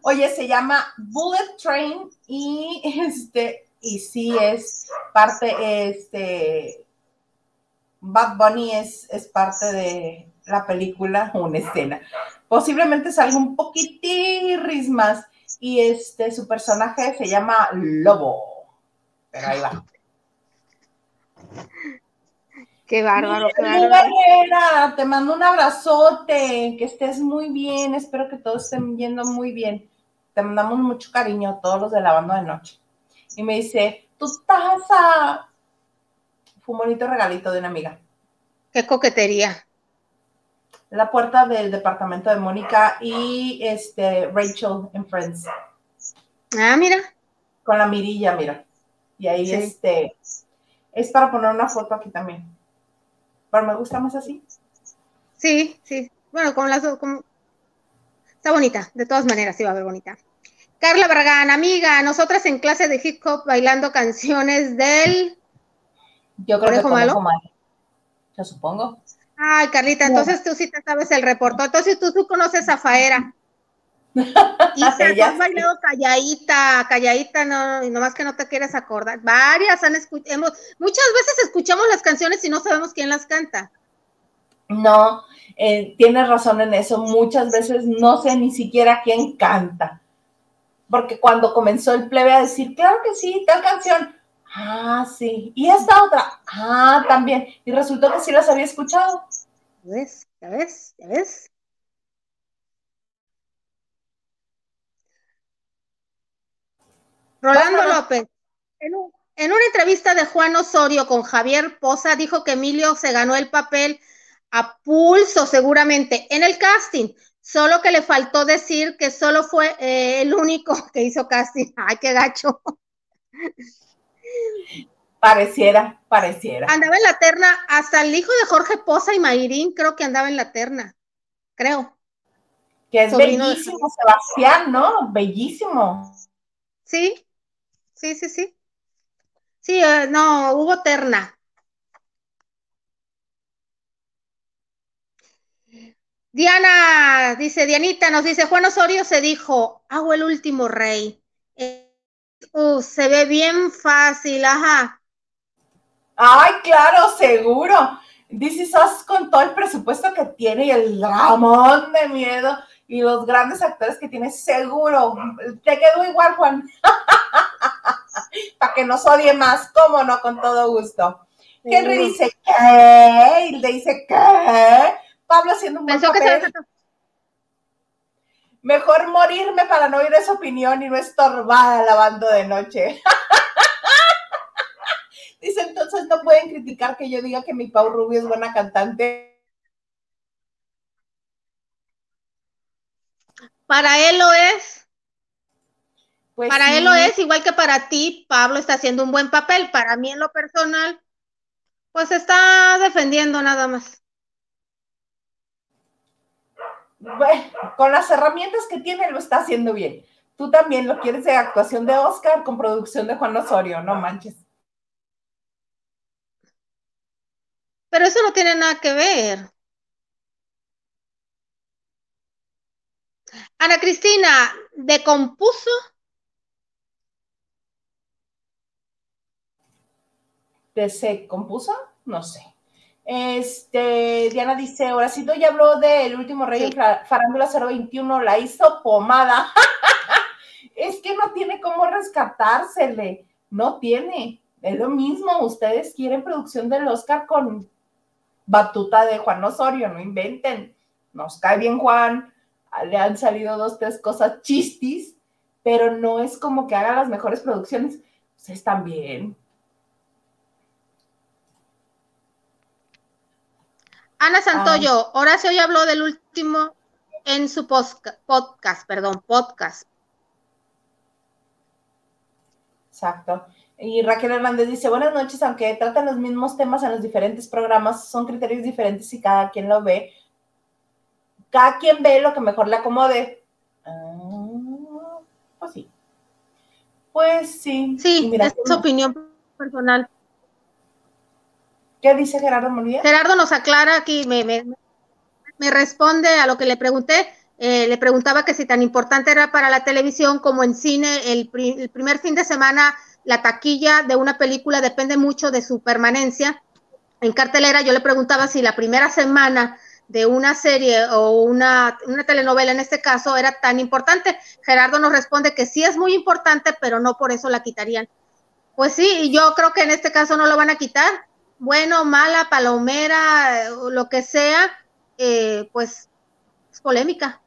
Oye, se llama Bullet Train y este, y sí es parte, este, Bad Bunny es, es parte de la película, una escena. Posiblemente salga un poquitín más y este, su personaje se llama Lobo. Pero ahí va. Qué bárbaro, te mando un abrazote, que estés muy bien, espero que todos estén yendo muy bien. Te mandamos mucho cariño, todos los de la banda de noche. Y me dice, tu taza. Fue un bonito regalito de una amiga. Qué coquetería. La puerta del departamento de Mónica y este Rachel en Friends. Ah, mira. Con la mirilla, mira. Y ahí este es para poner una foto aquí también. Pero me gusta más así. Sí, sí. Bueno, con las dos, está bonita, de todas maneras sí va a ver bonita. Carla Barragán, amiga, nosotras en clase de hip hop bailando canciones del Yo creo que malo. malo. Yo supongo. Ay, Carlita, entonces tú sí te sabes el reporto. Entonces tú, tú conoces a Faera. Y se has bailado calladita, calladita, no, y nomás que no te quieres acordar. Varias han escuchado, muchas veces escuchamos las canciones y no sabemos quién las canta. No, eh, tienes razón en eso. Muchas veces no sé ni siquiera quién canta. Porque cuando comenzó el plebe a decir, claro que sí, tal canción. Ah, sí. Y esta otra. Ah, también. Y resultó que sí las había escuchado. ¿Ves? ¿Ya ves? ¿Ya ves? Rolando López. En, en, una entrevista de Juan Osorio con Javier Poza, dijo que Emilio se ganó el papel a pulso seguramente en el casting, solo que le faltó decir que solo fue eh, el único que hizo casting. Ay, qué gacho. Pareciera, pareciera. Andaba en la terna, hasta el hijo de Jorge Poza y Mayrín creo que andaba en la terna, creo. Que es bellísimo, Sebastián, ¿no? Bellísimo. Sí, sí, sí, sí. Sí, eh, no, hubo terna. Diana, dice Dianita, nos dice, Juan Osorio se dijo, hago el último rey. Uh, se ve bien fácil, ajá. Ay, claro, seguro. Dice Sos con todo el presupuesto que tiene y el dramón de miedo y los grandes actores que tiene, seguro. Te quedó igual, Juan. Para que nos odie más, cómo no, con todo gusto. Henry dice, ¿qué? Y le dice, ¿qué? Pablo haciendo un buen Mejor morirme para no oír esa opinión y no estorbar lavando de noche. Dice, entonces no pueden criticar que yo diga que mi Pau Rubio es buena cantante. Para él lo es. Pues para él lo es, igual que para ti, Pablo está haciendo un buen papel. Para mí, en lo personal, pues está defendiendo nada más bueno, con las herramientas que tiene lo está haciendo bien. Tú también lo quieres de actuación de Oscar con producción de Juan Osorio, no manches. Pero eso no tiene nada que ver. Ana Cristina, ¿decompuso? ¿De se compuso? No sé. Este, Diana dice, Horacito ya habló del último rey sí. Farándula 021, la hizo pomada. es que no tiene cómo rescatársele, no tiene. Es lo mismo, ustedes quieren producción del Oscar con batuta de Juan Osorio, no inventen. Nos cae bien Juan, le han salido dos, tres cosas chistis, pero no es como que haga las mejores producciones. Pues están Ana Santoyo, ah. Horacio ya habló del último en su podcast, perdón, podcast. Exacto. Y Raquel Hernández dice, buenas noches, aunque tratan los mismos temas en los diferentes programas, son criterios diferentes y cada quien lo ve. Cada quien ve lo que mejor le acomode. Ah, pues sí. Pues sí. Sí, es su opinión personal. ¿Qué dice Gerardo Molina? Gerardo nos aclara aquí, me, me, me responde a lo que le pregunté. Eh, le preguntaba que si tan importante era para la televisión como en cine, el, primer fin de semana la taquilla de una película depende mucho de su permanencia. En cartelera yo le preguntaba si la primera semana de una serie o una, una telenovela en este caso era tan importante. Gerardo nos responde que sí es muy importante, pero no por eso la quitarían. Pues sí, yo creo que en este caso no lo van a quitar. Bueno, mala, palomera, lo que sea, eh, pues es polémica.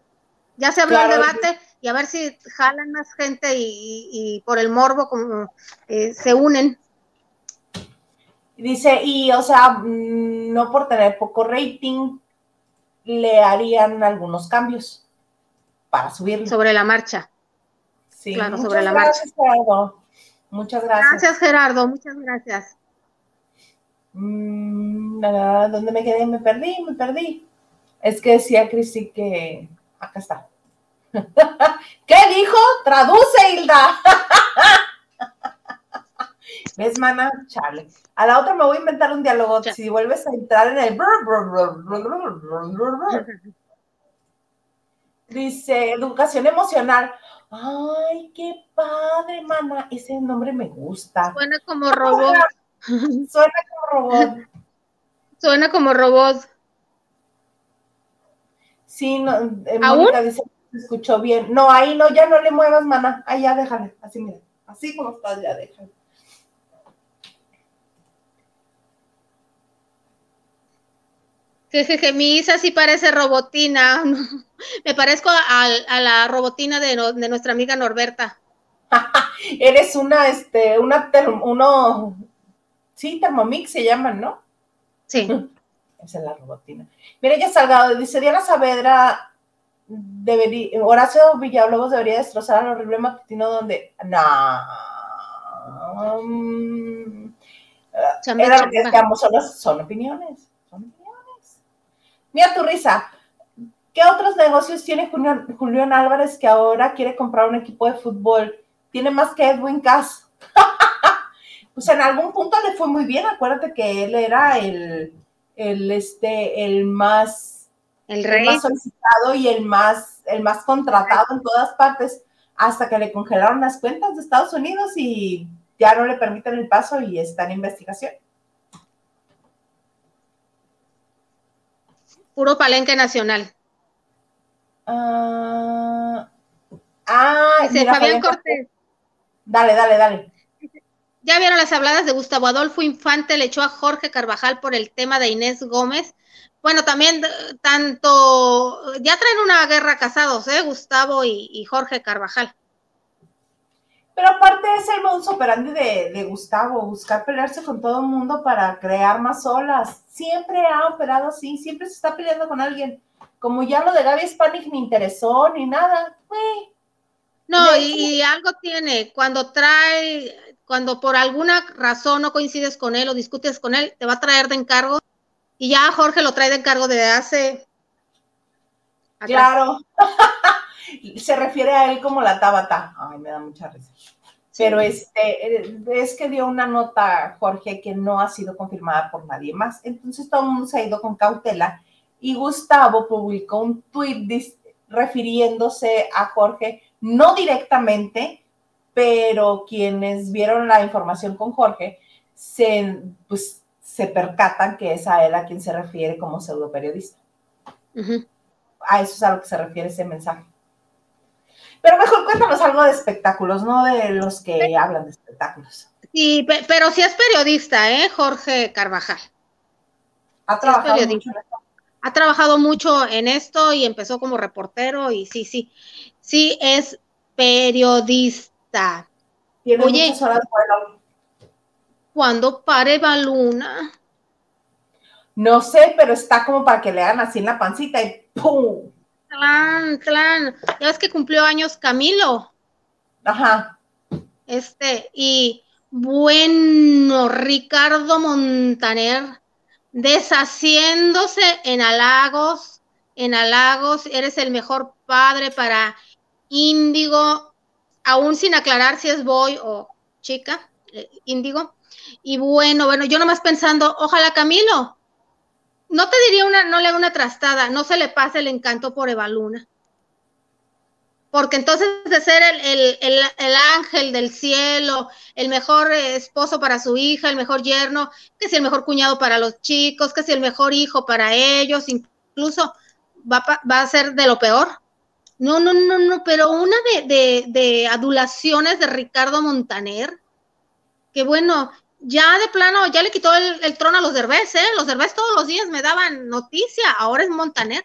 Ya se habló el debate y a ver si jalan más gente y, por el morbo como, eh, se unen. Dice, y o sea, mm, no por tener poco rating, le harían algunos cambios para subirlo. Sobre la marcha. Sí, claro, sobre la gracias, marcha. Gerardo. Muchas gracias. Gracias, Gerardo, muchas gracias. Mm, ¿Dónde me quedé? Me perdí, me perdí. Es que decía Cristi que acá está. ¿Qué dijo? Traduce, Hilda. ¿Ves, mana? Chale. A la otra me voy a inventar un diálogo. Si vuelves a entrar en el. Dice, educación emocional. Ay, qué padre, mana. Ese nombre me gusta. Suena como robot. Suena como robot. Suena como robot. Sí, no, eh, Mónica dice se escuchó bien. No, ahí no, ya no le muevas, mana. Ahí ya déjale. Así, mira. Así como estás, ya déjale. Jejeje, mi Isa sí parece robotina. Me parezco a, la robotina de, de, nuestra amiga Norberta. Eres una, este, una, uno, sí, Thermomix se llaman, ¿no? Sí. Esa es la robotina. Mira, ya Salgado dice Diana Saavedra, debería, Horacio Villalobos debería destrozar al horrible matutino donde, no, um, era lo que decíamos, son, opiniones, son opiniones. Mira tu risa. ¿Qué otros negocios tiene Julián, Álvarez que ahora quiere comprar un equipo de fútbol? Tiene más que Edwin Cass. pues en algún punto le fue muy bien. Acuérdate que él era el, el, este, el más, el, rey. más solicitado y el más, el más contratado en todas partes, hasta que le congelaron las cuentas de Estados Unidos y ya no le permiten el paso y está en investigación. Puro palenque nacional. ah, ah Fabián Cortés. Dale, dale, dale. Ya vieron las habladas de Gustavo Adolfo Infante, le echó a Jorge Carvajal por el tema de Inés Gómez. Bueno, también eh, tanto, ya traen una guerra casados, ¿eh? Gustavo y, Jorge Carvajal. Pero aparte es el modus operandi de, de, Gustavo, buscar pelearse con todo el mundo para crear más olas. Siempre ha operado así, siempre se está peleando con alguien. Como ya lo de Gaby Spanik ni interesó ni nada, No, y, algo tiene, cuando trae cuando por alguna razón no coincides con él o discutes con él, te va a traer de encargo. Y ya Jorge lo trae de encargo desde hace. Claro. Se refiere a él como la tabata. Ay, me da mucha risa. Pero este, es que dio una nota, Jorge, que no ha sido confirmada por nadie más. Entonces todo el mundo se ha ido con cautela. Y Gustavo publicó un tweet refiriéndose a Jorge, no directamente, pero quienes vieron la información con Jorge se, pues, se percatan que es a él a quien se refiere como pseudo periodista. A eso es a lo que se refiere ese mensaje. Pero mejor cuéntanos algo de espectáculos, no de los que hablan de espectáculos. Sí, pero sí es periodista, ¿eh? Jorge Carvajal. Ha trabajado mucho Ha trabajado mucho en esto y empezó como reportero y sí, sí, sí, es periodista. Tiene Oye, muchas horas vuelo. ¿Cuándo pare Baluna? No sé, pero está como para que le hagan así en la pancita y ¡pum! Clan, clan. Ya ves que cumplió años Camilo. Ajá. Este, y bueno, Ricardo Montaner, deshaciéndose en halagos, en halagos, eres el mejor padre para Índigo, aún sin aclarar si es boy o chica, eh, Índigo. Y bueno, bueno, yo nomás pensando, ojalá Camilo, no te diría una, no le haga una trastada, no se le pase el encanto por Evaluna. Porque entonces de ser el, el, el, el, ángel del cielo, el mejor esposo para su hija, el mejor yerno, que si el mejor cuñado para los chicos, que si el mejor hijo para ellos, incluso va, va a ser de lo peor. No, no, no, no, pero una de, de, de adulaciones de Ricardo Montaner, que bueno, ya de plano, ya le quitó el, el, trono a los Derbez, ¿eh? Los Derbez todos los días me daban noticia, ahora es Montaner.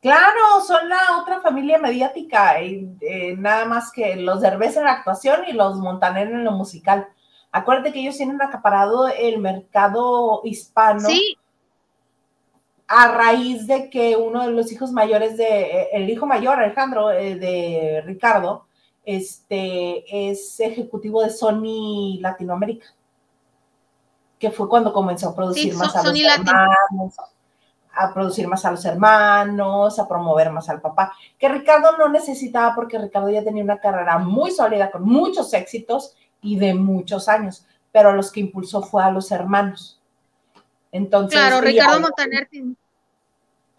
Claro, son la otra familia mediática, y, eh, nada más que los Derbez en la actuación y los Montaner en lo musical. Acuérdate que ellos tienen acaparado el mercado hispano. Sí. A raíz de que uno de los hijos mayores de, eh, el hijo mayor, Alejandro, eh, de Ricardo, este, es ejecutivo de Sony Latinoamérica, que fue cuando comenzó a producir Sí, más a los Latino. hermanos, a producir más a los hermanos, a promover más al papá, que Ricardo no necesitaba porque Ricardo ya tenía una carrera muy sólida, con muchos éxitos y de muchos años, pero los que impulsó fue a los hermanos. Entonces, Claro, Ricardo Montaner tiene,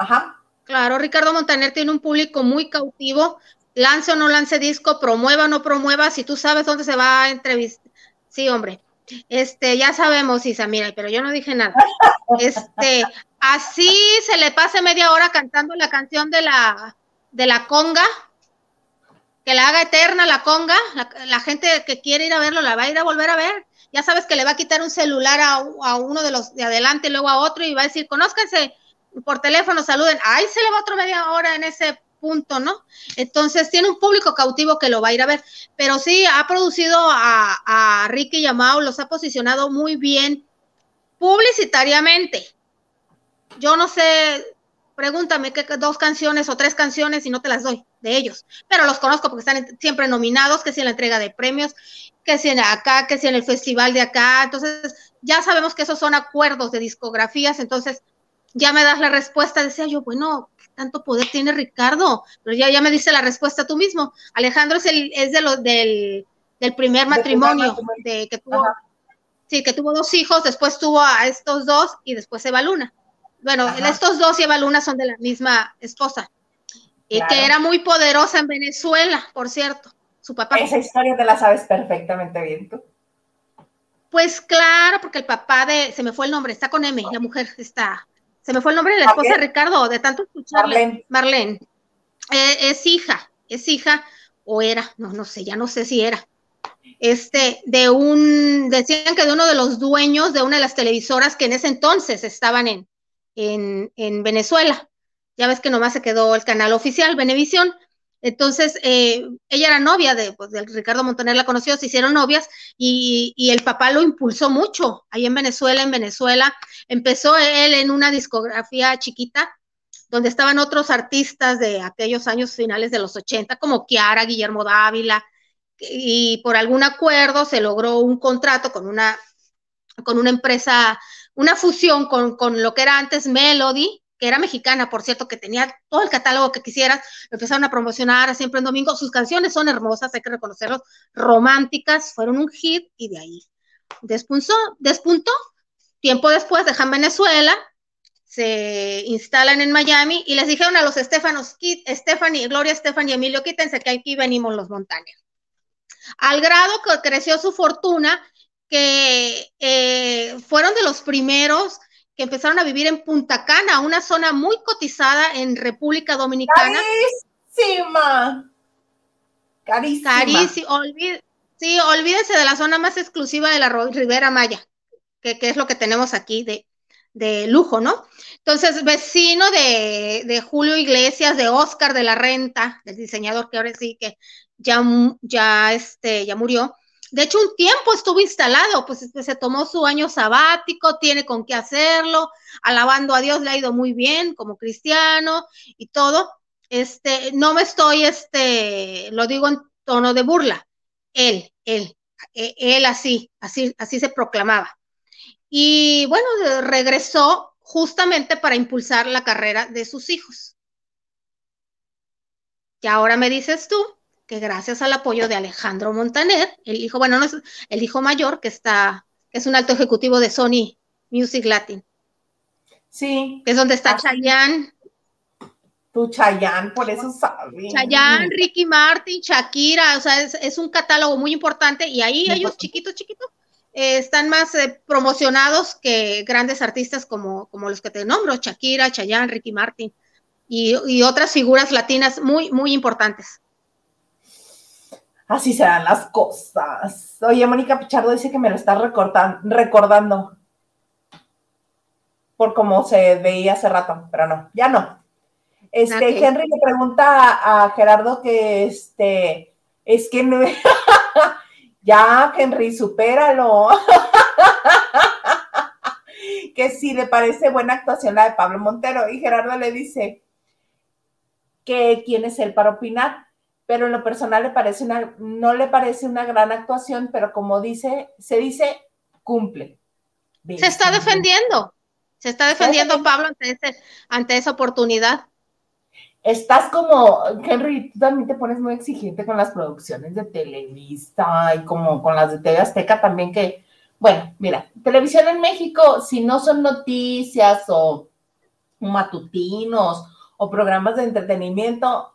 Ajá, claro, Ricardo Montaner tiene un público muy cautivo, lance o no lance disco, promueva o no promueva, si tú sabes dónde se va a entrevistar. Sí, hombre. Este, ya sabemos, Isa, mira, pero yo no dije nada. Este, así se le pase media hora cantando la canción de la de la conga, que la haga eterna la conga, la, gente que quiere ir a verlo la va a ir a volver a ver. Ya sabes que le va a quitar un celular a, a uno de los de adelante luego a otro y va a decir, conózcanse por teléfono, saluden. Ahí se le va otro media hora en ese punto, ¿no? Entonces tiene un público cautivo que lo va a ir a ver, pero sí ha producido a, a Ricky y a Mau, los ha posicionado muy bien publicitariamente. Yo no sé, pregúntame qué dos canciones o tres canciones y no te las doy de ellos, pero los conozco porque están siempre nominados, que si en la entrega de premios, que si en acá, que si en el festival de acá, entonces ya sabemos que esos son acuerdos de discografías, entonces ya me das la respuesta, decía yo, bueno, ¿qué tanto poder tiene Ricardo? Pero ya, ya me dice la respuesta tú mismo. Alejandro es, el, es de los del, del primer matrimonio, primer matrimonio. de que tuvo, Ajá. sí, que tuvo dos hijos, después tuvo a estos dos y después Eva Luna. Bueno, Ajá. estos dos y Eva Luna son de la misma esposa. Y Claro. que era muy poderosa en Venezuela, por cierto, su papá. esa historia te la sabes perfectamente bien tú. Pues claro, porque el papá de, se me fue el nombre, está con M, la mujer está, se me fue el nombre de la esposa de. Ricardo, de tanto escucharle. Marlene. Marlene. Eh, es hija, es hija, o era, no, no sé, ya no sé si era. Este, de un, decían que de uno de los dueños de una de las televisoras que en ese entonces estaban en, en, en Venezuela. Ya ves que nomás se quedó el canal oficial, Venevisión. Entonces, eh, ella era novia de, pues, Ricardo Montaner, la conoció, se hicieron novias y, y, el papá lo impulsó mucho ahí en Venezuela, en Venezuela. Empezó él en una discografía chiquita, donde estaban otros artistas de aquellos años finales de los 80, como Kiara, Guillermo Dávila, y por algún acuerdo se logró un contrato con una, con una empresa, una fusión con, con lo que era antes Melody, que era mexicana, por cierto, que tenía todo el catálogo que quisieras, lo empezaron a promocionar siempre en domingo. Sus canciones son hermosas, hay que reconocerlos, románticas, fueron un hit y de ahí despuntó, despuntó. Tiempo después dejan Venezuela, se instalan en Miami y les dijeron a los Estefanos, Stephanie, Gloria Estefan y Emilio, quítense que aquí venimos los Montaner. Al grado que creció su fortuna, que eh, fueron de los primeros que empezaron a vivir en Punta Cana, una zona muy cotizada en República Dominicana. Carísima. Carísima. Carísima. Olvid sí, olvídense de la zona más exclusiva de la Ribera Maya, que, que, es lo que tenemos aquí de, de lujo, ¿no? Entonces, vecino de, de, Julio Iglesias, de Oscar de la Renta, del diseñador que ahora sí que ya, ya, este, ya murió. De hecho, un tiempo estuvo instalado, pues este, se tomó su año sabático, tiene con qué hacerlo, alabando a Dios, le ha ido muy bien como cristiano y todo. Este, no me estoy, este, lo digo en tono de burla. Él, él, e, él así, así, así se proclamaba. Y bueno, regresó justamente para impulsar la carrera de sus hijos. Y ahora me dices tú que gracias al apoyo de Alejandro Montaner, el hijo, bueno, no es el hijo mayor que está, que es un alto ejecutivo de Sony Music Latin. Sí. Que es donde está Chayanne. Tu Chayanne, por eso sabes. Chayanne, Ricky Martin, Shakira, o sea, es, un catálogo muy importante y ahí ellos chiquitos, chiquitos, eh, están más eh, promocionados que grandes artistas como, como los que te nombro, Shakira, Chayanne, Ricky Martin y, y otras figuras latinas muy, muy importantes. Así serán las cosas. Oye, Mónica Pichardo dice que me lo está recordando por cómo se veía hace rato, pero no, ya no. Este, Henry le pregunta a, Gerardo que este, es que no, ya, Henry, supéralo. que si le parece buena actuación la de Pablo Montero. Y Gerardo le dice que quién es él para opinar pero en lo personal le parece una, no le parece una gran actuación, pero como dice, se dice, cumple. Se está defendiendo, se está defendiendo Pablo ante, ante esa oportunidad. Estás como, Henry, tú también te pones muy exigente con las producciones de Televisa y como con las de TV Azteca también que, bueno, mira, televisión en México, si no son noticias o matutinos o programas de entretenimiento,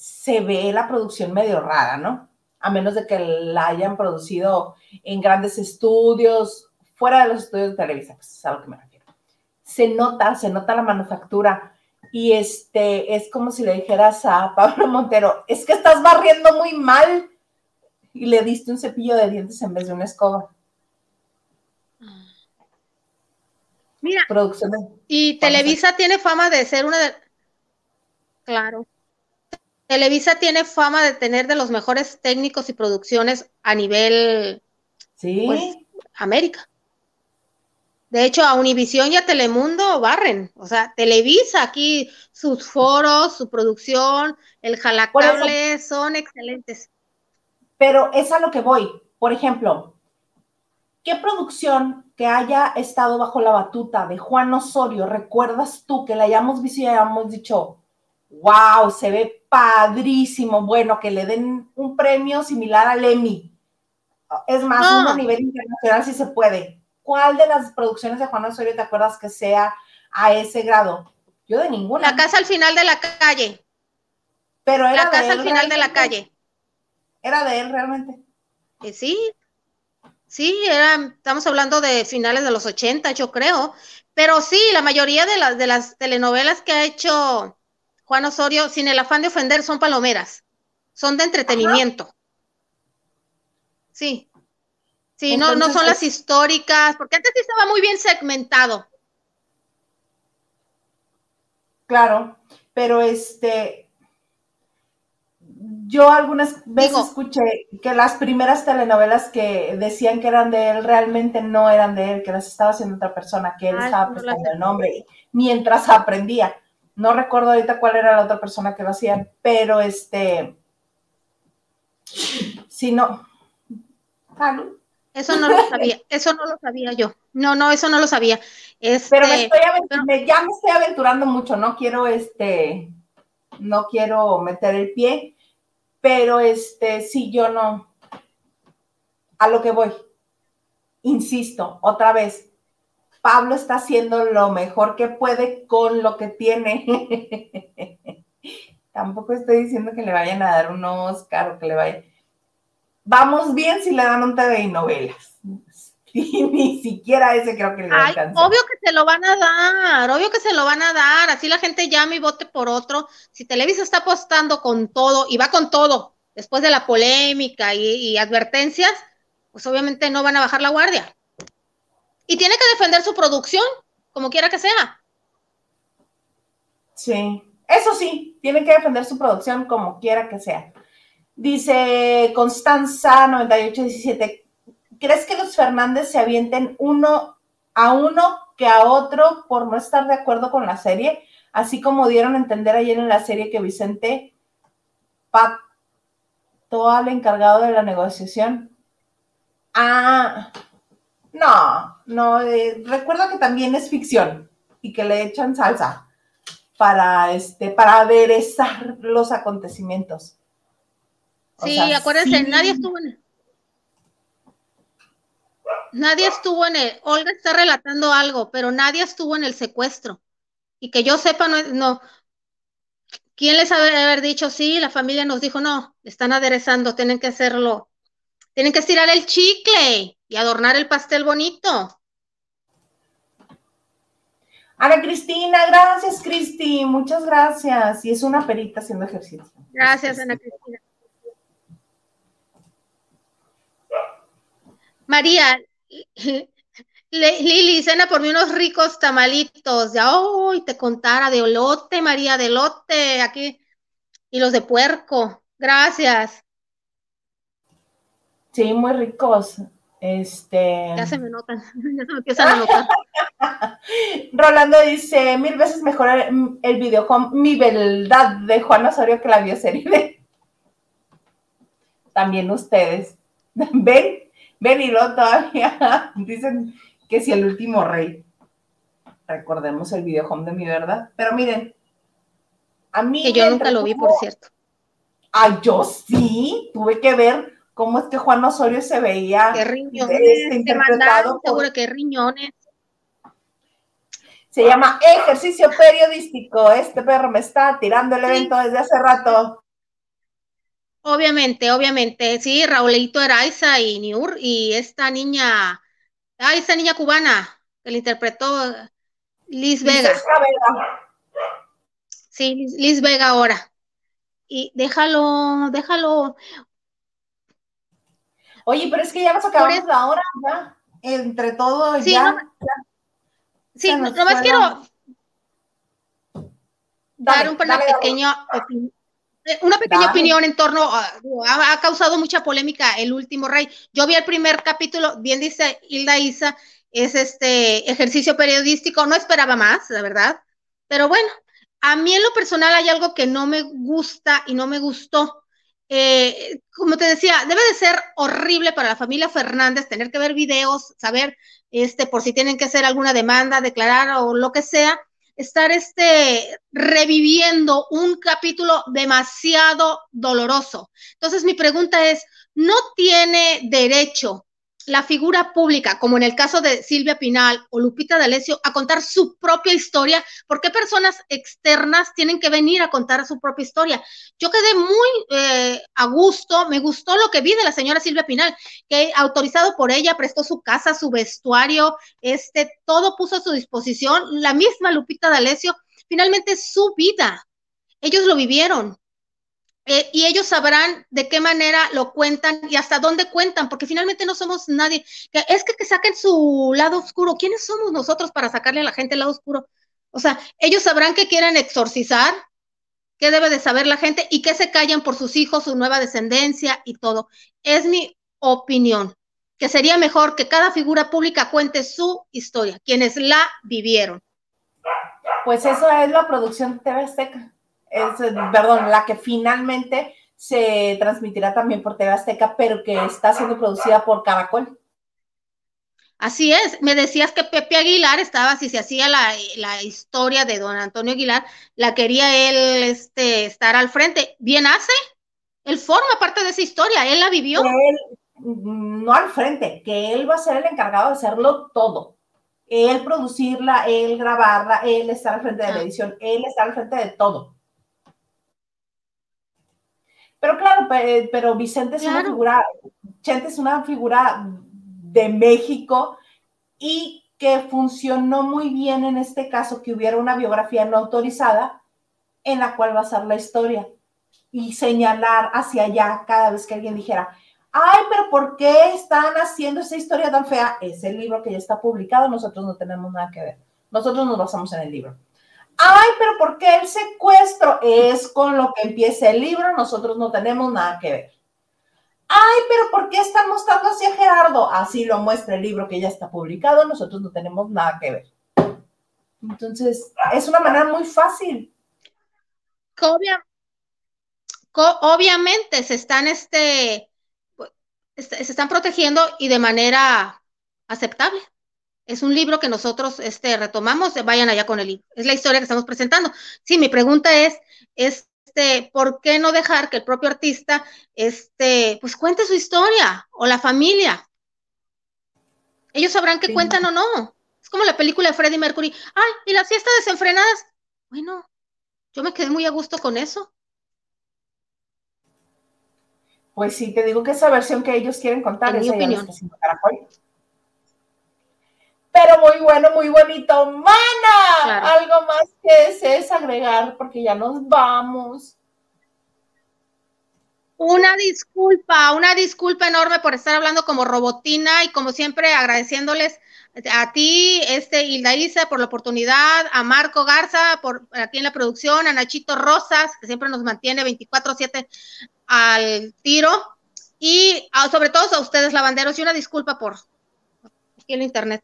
se ve la producción medio rara, ¿no? A menos de que la hayan producido en grandes estudios, fuera de los estudios de Televisa, pues es a lo que me refiero. Se nota, se nota la manufactura y este es como si le dijeras a Pablo Montero, es que estás barriendo muy mal y le diste un cepillo de dientes en vez de una escoba. Mira, producción y Televisa tiene fama de ser una de... Claro. Televisa tiene fama de tener de los mejores técnicos y producciones a nivel ¿Sí? Pues, América. De hecho, a Univisión y a Telemundo barren. O sea, Televisa aquí, sus foros, su producción, el jalacable son excelentes. Pero es a lo que voy. Por ejemplo, ¿qué producción que haya estado bajo la batuta de Juan Osorio recuerdas tú que la hayamos visto y hayamos dicho, wow, se ve padrísimo, bueno, que le den un premio similar al Emmy. Es más, a nivel internacional si se puede. ¿Cuál de las producciones de Juan Osorio te acuerdas que sea a ese grado? Yo de ninguna. La casa al final de la calle. Pero era la casa al final de la calle. Era de él realmente. Eh, sí, sí, era, estamos hablando de finales de los 80, yo creo. Pero sí, la mayoría de las, de las telenovelas que ha hecho Juan Osorio, sin el afán de ofender, son palomeras, son de entretenimiento. Sí. Sí, no, no son las históricas, porque antes sí estaba muy bien segmentado. Claro, pero este, yo algunas veces escuché que las primeras telenovelas que decían que eran de él realmente no eran de él, que las estaba haciendo otra persona, que él estaba prestando el nombre mientras aprendía. No recuerdo ahorita cuál era la otra persona que lo hacía, pero este, si no, Eso no lo sabía, eso no lo sabía yo. No, no, eso no lo sabía. Este, pero me estoy ya me estoy aventurando mucho, no quiero este, no quiero meter el pie, pero este, sí, yo no, a lo que voy, insisto, otra vez, Pablo está haciendo lo mejor que puede con lo que tiene. Tampoco estoy diciendo que le vayan a dar un Oscar o que le vayan. Vamos bien si le dan un TV y novelas. ni siquiera ese creo que le Ay, Obvio que se lo van a dar, obvio que se lo van a dar. Así la gente llama y vote por otro. Si Televisa está apostando con todo y va con todo, después de la polémica y advertencias, pues obviamente no van a bajar la guardia. Y tiene que defender su producción, como quiera que sea. Sí, eso sí, tienen que defender su producción como quiera que sea. Dice Constanza 9817, ¿crees que los Fernández se avienten uno a uno que a otro por no estar de acuerdo con la serie? Así como dieron a entender ayer en la serie que Vicente Pato al encargado de la negociación. Ah, no, no, eh, recuerda que también es ficción y que le echan salsa para este, para aderezar los acontecimientos. sí, acuérdense, nadie estuvo en el, nadie estuvo en el, Olga está relatando algo, pero nadie estuvo en el secuestro. Y que yo sepa, no, no ¿quién les haber, haber dicho, sí, la familia nos dijo, no, están aderezando, tienen que hacerlo, tienen que estirar el chicle y adornar el pastel bonito. Ana Cristina, gracias Cristi, muchas gracias. Y es una perita haciendo ejercicio. Gracias, Ana Cristina. María, Lili, cena por mí unos ricos tamalitos. Ya hoy te contara de olote, María, de elote, aquí. Y los de puerco. Gracias. Sí, muy ricos. Este. Ya se me notan, ya se me empiezan a notar. Rolando dice: mil veces mejor el, el video con mi verdad de Juan Osorio que la bioserie También ustedes. ¿Ven? Ven y lo todavía dicen que si el último rey. Recordemos el video home de mi verdad. Pero miren, a mí. Que yo nunca lo vi, por cierto. Ay, yo sí, tuve que ver cómo es que Juan Osorio se veía ¿Qué riñones? Este, interpretado seguro que riñones. Se llama ejercicio periodístico. Este perro me está tirando el evento desde hace rato. Obviamente, obviamente, sí, Raulito Araiza y Niur y esta niña, ah, esta niña cubana que le interpretó Liz Vega. Sí, Liz Vega ahora. Y déjalo, déjalo. Oye, pero es que ya nos acabamos la hora, ya. Entre todo, sí, ya, Sí, nomás quiero dar un pequeño eh, una pequeña opinión en torno a, ha, causado mucha polémica el último rey. Yo vi el primer capítulo, bien dice Hilda Isa, es este ejercicio periodístico, no esperaba más, la verdad, pero bueno, a mí en lo personal hay algo que no me gusta y no me gustó. Eh, como te decía, debe de ser horrible para la familia Fernández tener que ver videos, saber este, por si tienen que hacer alguna demanda, declarar o lo que sea, estar este, reviviendo un capítulo demasiado doloroso. Entonces, mi pregunta es, ¿no tiene derecho la figura pública, como en el caso de Silvia Pinal o Lupita D'Alessio, a contar su propia historia? ¿Por qué personas externas tienen que venir a contar su propia historia? Yo quedé muy eh, a gusto, me gustó lo que vi de la señora Silvia Pinal, que autorizado por ella prestó su casa, su vestuario, este, todo puso a su disposición. La misma Lupita D'Alessio, finalmente su vida, ellos lo vivieron, eh, y ellos sabrán de qué manera lo cuentan y hasta dónde cuentan, porque finalmente no somos nadie. Es que, que saquen su lado oscuro. ¿Quiénes somos nosotros para sacarle a la gente el lado oscuro? O sea, ellos sabrán que quieren exorcizar, qué debe de saber la gente y que se callan por sus hijos, su nueva descendencia y todo. Es mi opinión, que sería mejor que cada figura pública cuente su historia, quienes la vivieron. Pues eso es la producción de TV Azteca es, perdón, la que finalmente se transmitirá también por TV Azteca, pero que está siendo producida por Caracol. Así es, me decías que Pepe Aguilar estaba, si se hacía la, la, historia de don Antonio Aguilar, la quería él este, estar al frente. Bien hace, él forma parte de esa historia, él la vivió. Él, no al frente, que él va a ser el encargado de hacerlo todo. Él producirla, él grabarla, él estar al frente de la ah. edición, él estar al frente de todo. Pero claro, pero Vicente es una figura, Chente es una figura de México y que funcionó muy bien en este caso que hubiera una biografía no autorizada en la cual basar la historia y señalar hacia allá cada vez que alguien dijera, ay, pero ¿por qué están haciendo esa historia tan fea? Es el libro que ya está publicado, nosotros no tenemos nada que ver. Nosotros nos basamos en el libro. Ay, pero ¿por qué el secuestro es con lo que empieza el libro? Nosotros no tenemos nada que ver. Ay, pero ¿por qué están mostrando hacia Gerardo? Así lo muestra el libro que ya está publicado, nosotros no tenemos nada que ver. Entonces, es una manera muy fácil. obviamente se están, este, se están protegiendo y de manera aceptable. Es un libro que nosotros este, retomamos, vayan allá con el libro. Es la historia que estamos presentando. Sí, mi pregunta es, es este, ¿por qué no dejar que el propio artista, este, pues cuente su historia o la familia? Ellos sabrán qué cuentan o no. Es como la película de Freddie Mercury. Ay, y las fiestas desenfrenadas. Bueno, yo me quedé muy a gusto con eso. Pues sí, te digo que esa versión que ellos quieren contar es mi opinión. Pero muy bueno, muy bonito. Mana, algo más que desees agregar porque ya nos vamos. Una disculpa, una disculpa enorme por estar hablando como robotina y como siempre agradeciéndoles a ti, este Hilda Isa, por la oportunidad, a Marco Garza, por aquí en la producción, a Nachito Rosas, que siempre nos mantiene 24-7 al tiro, y sobre todo a ustedes, lavanderos, y una disculpa por aquí en internet.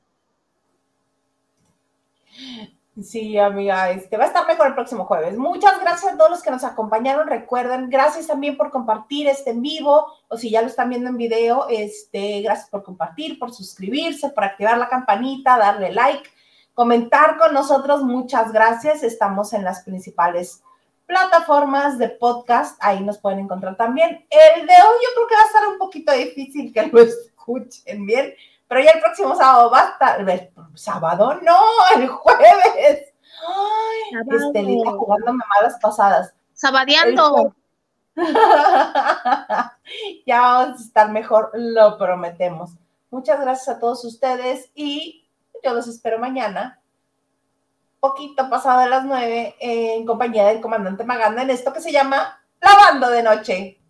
Sí, amiga, este va a estar mejor el próximo jueves. Muchas gracias a todos los que nos acompañaron. Recuerden, gracias también por compartir este en vivo o si ya lo están viendo en video, este, gracias por compartir, por suscribirse, por activar la campanita, darle like, comentar con nosotros. Muchas gracias. Estamos en las principales plataformas de podcast. Ahí nos pueden encontrar también. El de hoy yo creo que va a estar un poquito difícil que lo escuchen bien pero ya el próximo sábado va a estar, sábado no, el jueves. Ay, Estelita jugando mamadas pasadas. Sabadeando. ya vamos a estar mejor, lo prometemos. Muchas gracias a todos ustedes y yo los espero mañana, poquito pasado de las nueve, en compañía del comandante Maganda en esto que se llama Lavando de Noche.